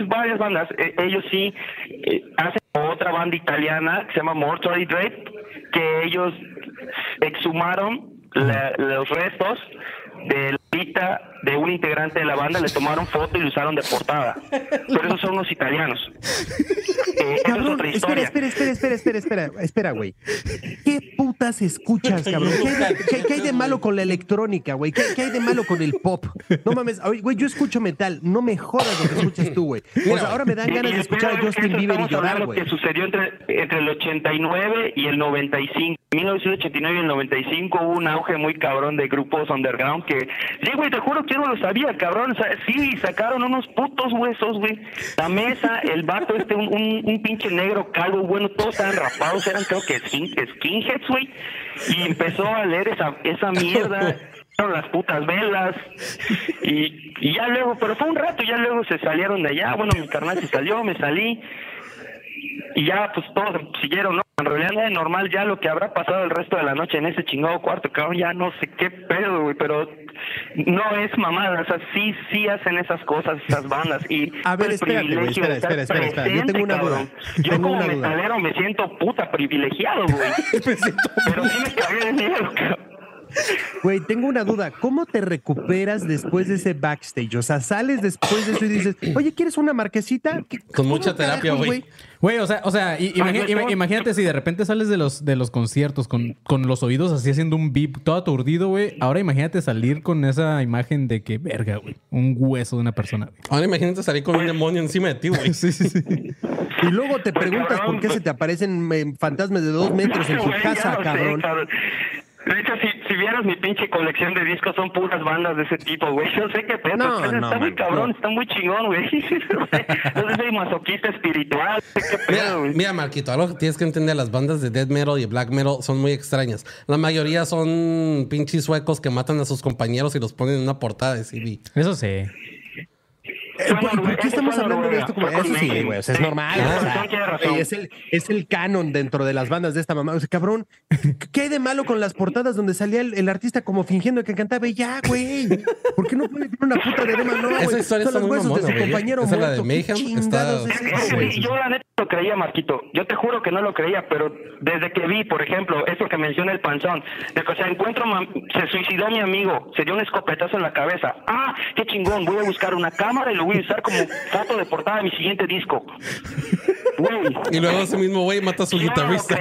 Varias bandas. E, ellos sí eh, hacen otra banda italiana que se llama Mortuary Dread, que ellos exhumaron los restos de la pita de un integrante de la banda, le tomaron foto y lo usaron de portada. Pero esos son los italianos. Eh, cabrón, espera, espera, espera, espera, espera, espera, espera, güey. ¿Qué putas escuchas, cabrón? ¿Qué hay de, malo con la electrónica, güey? ¿Qué, hay de malo con el pop? No mames, güey, yo escucho metal, no me jodas lo que escuchas tú, güey. O sea, ahora me dan ganas de escuchar a Justin Bieber y llorar, güey. Lo que sucedió entre, entre el 89 y el 95. 1989 y el 95 hubo un auge muy cabrón de grupos underground que, sí, güey, te juro que yo no lo sabía, cabrón. Sí, sacaron unos putos huesos, güey. La mesa, el vato este, un, un, pinche negro calvo, bueno, todos estaban rapados, eran creo que skinheads, güey. Y empezó a leer esa, esa mierda las putas velas y, y ya luego, pero fue un rato, ya luego se salieron de allá, bueno, mi carnal se salió, me salí y ya pues todos siguieron, ¿no? En realidad es normal ya lo que habrá pasado el resto de la noche en ese chingado cuarto, cabrón, ya no sé qué pedo, güey, pero no es mamada, o sea, sí, sí hacen esas cosas, esas bandas. Y a ver, espérate, güey, espera, espera, espera, espera, yo tengo una duda. Yo tengo como metalero me siento puta privilegiado, güey. pero sí me cagué de miedo, cabrón. Güey, tengo una duda. ¿Cómo te recuperas después de ese backstage? O sea, sales después de eso y dices, oye, ¿quieres una marquesita? Con mucha terapia, güey. Güey, o sea, o sea imagínate si de repente sales de los, de los conciertos con, con los oídos así haciendo un beep todo aturdido, güey. Ahora imagínate salir con esa imagen de que, verga, güey, un hueso de una persona. Ahora imagínate salir con un demonio encima de ti, güey. sí, sí, sí. Y luego te preguntas por qué se te aparecen eh, fantasmas de dos metros en tu casa, cabrón. De hecho, si, si vieras mi pinche colección de discos, son puras bandas de ese tipo, güey. Yo sé que pedo, no, está muy cabrón, está muy chingón, güey. Entonces soy masoquista espiritual. ¿Qué pedo, mira, mira, Marquito, algo que tienes que entender, las bandas de death metal y black metal son muy extrañas. La mayoría son pinches suecos que matan a sus compañeros y los ponen en una portada de CD. Eso sí. Eh, ¿Por, qué estamos hablando de esto como eso sí, güey? O sea, es normal. es, el, es el canon dentro de las bandas de esta mamá. O sea, cabrón, ¿qué hay de malo con las portadas donde salía el, artista como fingiendo que cantaba? Y ya, güey. ¿Por qué no puede tener una puta de Dema? No, historia Son los huesos de su compañero Esa la de Mayhem. Está... yo la neta lo creía, Marquito. Yo te juro que no lo creía, pero desde que vi, por ejemplo, eso que menciona el panzón, de que, o sea, encuentro, se suicidó mi amigo, se dio un escopetazo en la cabeza. Ah, qué chingón, voy a buscar una cámara y lo voy a usar como foto de portada de mi siguiente disco. Y luego ese mismo güey mata a su guitarrista.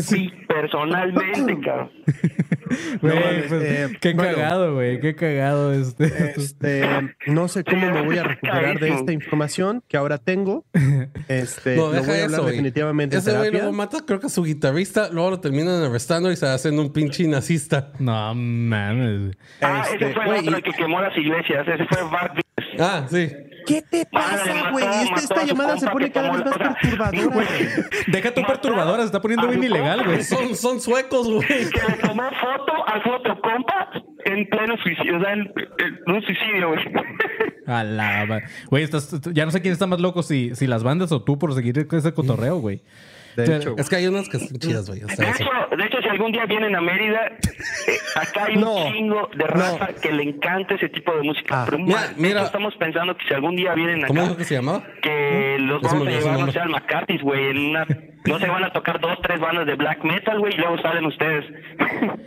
sí, personalmente, cabrón. Pues, eh, qué cagado, güey. Qué cagado este. este. No sé cómo me voy a recuperar de esta información que ahora tengo. Este, no, deja eso, definitivamente. Ese güey luego mata, creo que a su guitarrista, luego lo terminan arrestando y se hacen un pinche nazista. No mames. Ah, ese este, fue otro que quemó las iglesias. Ese fue Bart Ah, sí. ¿Qué te pasa, güey? Esta, esta llamada se pone cada vez más perturbadora, güey. Deja tu perturbadora, se está poniendo bien ilegal, güey. Son, son suecos, güey. Que le tomó foto al foto compa en pleno suicidio, o sea, en, un suicidio, güey. Alaba. Güey, ya no sé quién está más loco, si, si las bandas o tú por seguir ese cotorreo, güey. De hecho, es que hay unas que son chidas, güey. de, hecho, si algún día vienen a Mérida, eh, acá hay un chingo de raza que le encanta ese tipo de música. Ah, pero mira, estamos pensando que si algún día vienen acá. ¿Cómo es que se llamaba? Que los vamos a llevar, no sé, al McCarthy's, güey, en una no se van a tocar dos, tres bandas de black metal, güey, y luego salen ustedes.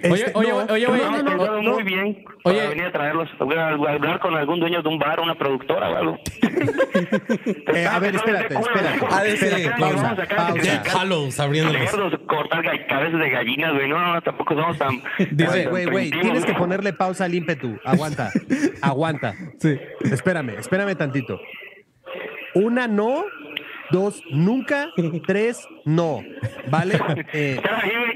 Oye, oye, oye, oye, no, no, no, muy bien oye. para venir a traerlos. Voy a hablar con algún dueño de un bar, una productora o algo. eh, a ver, espérate, espérate. A ver, espérate, pausa, pausa. Hallows abriéndolos. Cortar cabezas de gallinas, güey. No, no, tampoco somos tan... Dice, güey, güey, tienes que ponerle pausa al ímpetu. Aguanta, aguanta. Sí. Espérame, espérame tantito. Una no Dos, nunca. Tres, no. ¿Vale? Eh,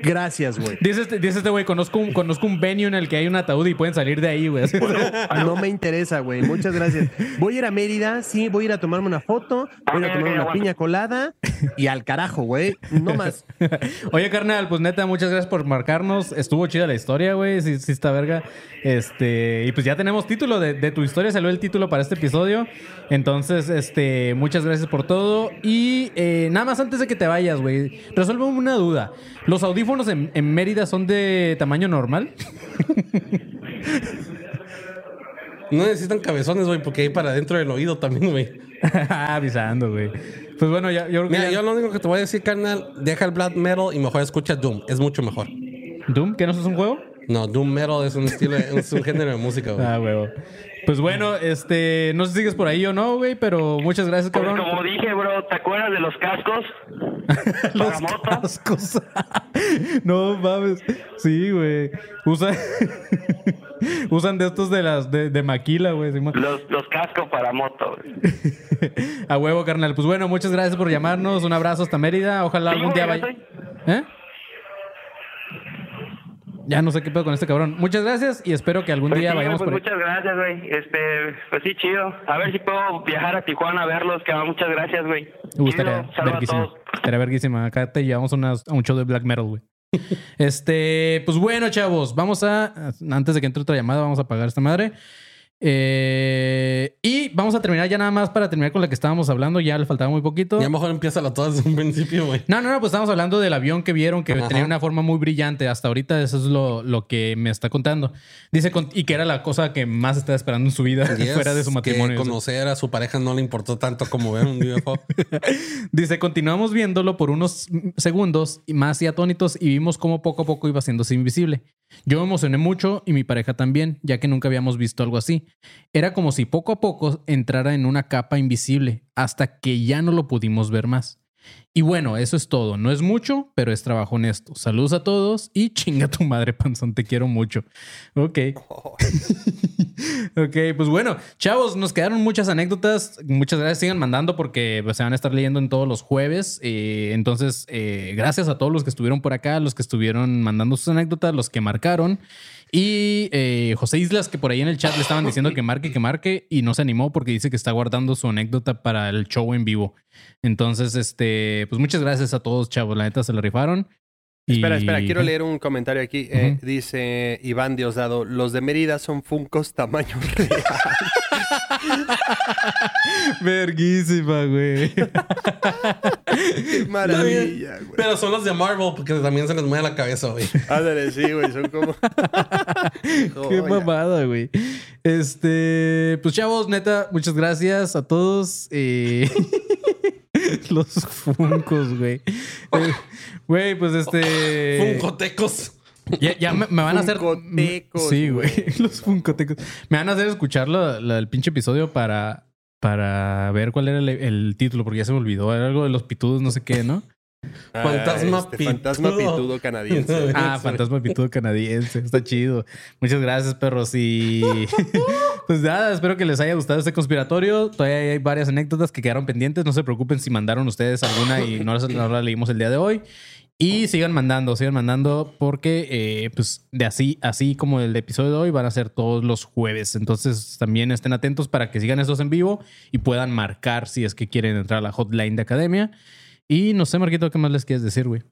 gracias, güey. Dice este, dice este güey, conozco un, conozco un venue en el que hay un ataúd y pueden salir de ahí, güey. No me interesa, güey. Muchas gracias. Voy a ir a Mérida, sí, voy a ir a tomarme una foto, voy a ir a tomar una piña colada y al carajo, güey. No más. Oye, carnal, pues neta, muchas gracias por marcarnos. Estuvo chida la historia, güey. Sí, sí está verga. Este, y pues ya tenemos título de, de tu historia, salió el título para este episodio. Entonces, este, muchas gracias por todo. Y eh, nada más antes de que te vayas, güey, resuelve una duda. ¿Los audífonos en, Mérida son de tamaño normal? No necesitan cabezones, güey, porque hay para dentro del oído también, güey. Avisando, güey. Pues bueno, ya, yo Mira, yo lo único que te voy a decir, carnal, deja el black metal y mejor escucha Doom. Es mucho mejor. ¿Doom? ¿Que no es un juego? No, Doom metal es un estilo, es un género de música, güey. Ah, güey. Pues bueno, este, no sé si sigues por ahí o no, güey, pero muchas gracias, pues cabrón. como dije, bro, ¿te acuerdas de los cascos? los cascos. no mames. Sí, güey. Usa... Usan de estos de las de, de maquila, güey. Los, los cascos para moto, güey. A huevo, carnal. Pues bueno, muchas gracias por llamarnos. Un abrazo hasta Mérida. Ojalá algún día vaya. ¿Eh? Ya no sé qué pedo con este cabrón. Muchas gracias y espero que algún pues día vayamos pues por Muchas gracias, güey. Este, pues sí, chido. A ver si puedo viajar a Tijuana a verlos, que muchas gracias, güey. Me gustaría verguísima. Estaría verguísima. Acá te llevamos unas, a un show de black metal, güey. este, pues bueno, chavos, vamos a, antes de que entre otra llamada, vamos a apagar esta madre. Eh, y vamos a terminar ya nada más para terminar con la que estábamos hablando. Ya le faltaba muy poquito. Ya mejor empieza la toda desde un principio, güey. No, no, no, pues estamos hablando del avión que vieron que tenía una forma muy brillante. Hasta ahorita eso es lo, lo que me está contando. Dice, y que era la cosa que más estaba esperando en su vida fuera de su matrimonio. Que conocer a su pareja no le importó tanto como ver un UFO. Dice, continuamos viéndolo por unos segundos y más y atónitos y vimos cómo poco a poco iba haciéndose invisible. Yo me emocioné mucho y mi pareja también, ya que nunca habíamos visto algo así. Era como si poco a poco entrara en una capa invisible, hasta que ya no lo pudimos ver más. Y bueno, eso es todo. No es mucho, pero es trabajo honesto. Saludos a todos y chinga tu madre, panzón. Te quiero mucho. Ok. ok, pues bueno, chavos, nos quedaron muchas anécdotas. Muchas gracias. Sigan mandando porque pues, se van a estar leyendo en todos los jueves. Eh, entonces, eh, gracias a todos los que estuvieron por acá, los que estuvieron mandando sus anécdotas, los que marcaron. Y eh, José Islas, que por ahí en el chat le estaban diciendo que marque, que marque, y no se animó porque dice que está guardando su anécdota para el show en vivo. Entonces, este, pues muchas gracias a todos, chavos. La neta se la rifaron. Espera, espera, quiero leer un comentario aquí. Eh, dice Iván Diosdado: Los de Mérida son funcos tamaño real. Verguísima, güey. Qué maravilla, güey. Pero son los de Marvel porque también se les mueve la cabeza, güey. Ándale, sí, güey. Son como. Qué mamada, güey. Este, pues chavos, neta, muchas gracias a todos. Eh... Los funcos, güey. Eh, güey, pues este. Funcotecos. Ya, me, van a hacer. Sí, güey. Los funcotecos. Me van a hacer escuchar el pinche episodio para, para ver cuál era el, título, porque ya se me olvidó. Era algo de los pitudos, no sé qué, ¿no? Ah, fantasma, este, pitudo. fantasma pitudo canadiense. Ah, fantasma pitudo canadiense. Está chido. Muchas gracias, perros. Y pues nada, espero que les haya gustado este conspiratorio. Todavía hay varias anécdotas que quedaron pendientes. No se preocupen si mandaron ustedes alguna y no, no la leímos el día de hoy. Y sigan mandando, sigan mandando porque eh, pues de así, así como el episodio de hoy van a ser todos los jueves. Entonces también estén atentos para que sigan estos en vivo y puedan marcar si es que quieren entrar a la hotline de academia. Y no sé, Marquito, ¿qué más les quieres decir, güey?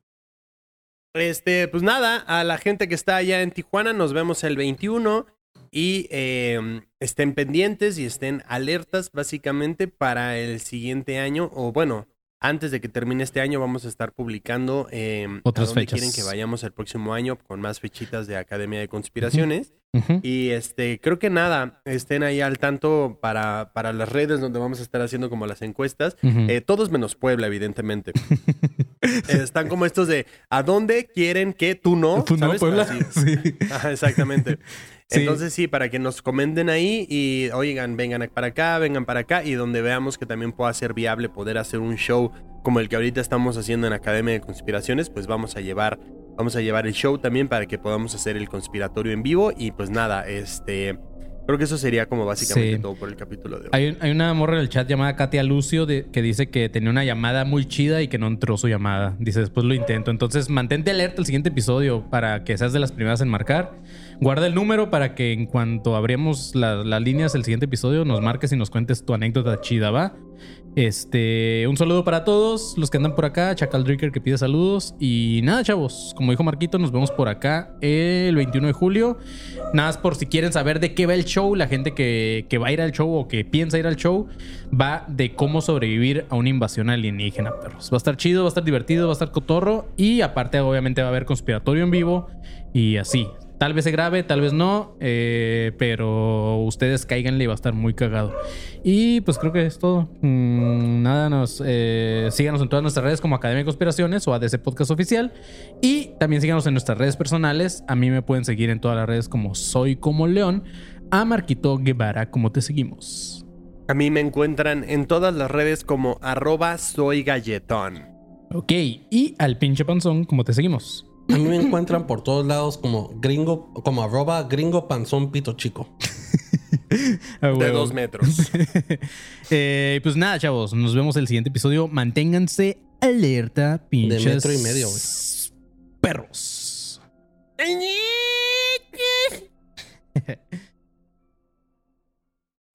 Este, pues nada, a la gente que está allá en Tijuana, nos vemos el 21 y em, estén pendientes y estén alertas básicamente para el siguiente año o bueno, antes de que termine este año vamos a estar publicando eh, otras fechas. quieren que vayamos el próximo año con más fechitas de Academia de Conspiraciones. Y este, creo que nada, estén ahí al tanto para, para las redes donde vamos a estar haciendo como las encuestas. Eh, todos menos Puebla, evidentemente. Están como estos de ¿a dónde quieren que tú no? ¿Tú no, Puebla? Sí. exactamente. Entonces sí, para que nos comenten ahí y oigan, vengan para acá, vengan para acá y donde veamos que también pueda ser viable poder hacer un show como el que ahorita estamos haciendo en Academia de Conspiraciones, pues vamos a llevar vamos a llevar el show también para que podamos hacer el conspiratorio en vivo y pues nada, este Creo que eso sería como básicamente todo por el capítulo de hoy. Hay, una morra en el chat llamada Katia Lucio que dice que tenía una llamada muy chida y que no entró su llamada. Dice, después lo intento. Entonces, mantente alerta el siguiente episodio para que seas de las primeras en marcar. Guarda el número para que en cuanto abrimos las líneas el siguiente episodio nos marques y nos cuentes tu anécdota chida, ¿va? Este, un saludo para todos los que andan por acá. Chacal Drinker que pide saludos. Y nada, chavos. Como dijo Marquito, nos vemos por acá el 21 de julio. Nada más por si quieren saber de qué va el show. La gente que, que va a ir al show o que piensa ir al show va de cómo sobrevivir a una invasión alienígena, perros. Va a estar chido, va a estar divertido, va a estar cotorro. Y aparte, obviamente, va a haber conspiratorio en vivo. Y así. Tal vez se grabe, tal vez no, eh, pero ustedes cáiganle y va a estar muy cagado. Y pues creo que es todo. Mm, nada, nos eh, síganos en todas nuestras redes como Academia de Conspiraciones o ADC Podcast Oficial. Y también síganos en nuestras redes personales. A mí me pueden seguir en todas las redes como Soy Como León. A Marquito Guevara, como te seguimos. A mí me encuentran en todas las redes como arroba soy galletón. Ok, y al pinche panzón, como te seguimos. A mí me encuentran por todos lados como gringo, como arroba gringo panzón pito chico. de dos metros. Eh, pues nada, chavos, nos vemos el siguiente episodio. Manténganse alerta, pinches. De metro y medio, güey. Perros.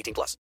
18 plus.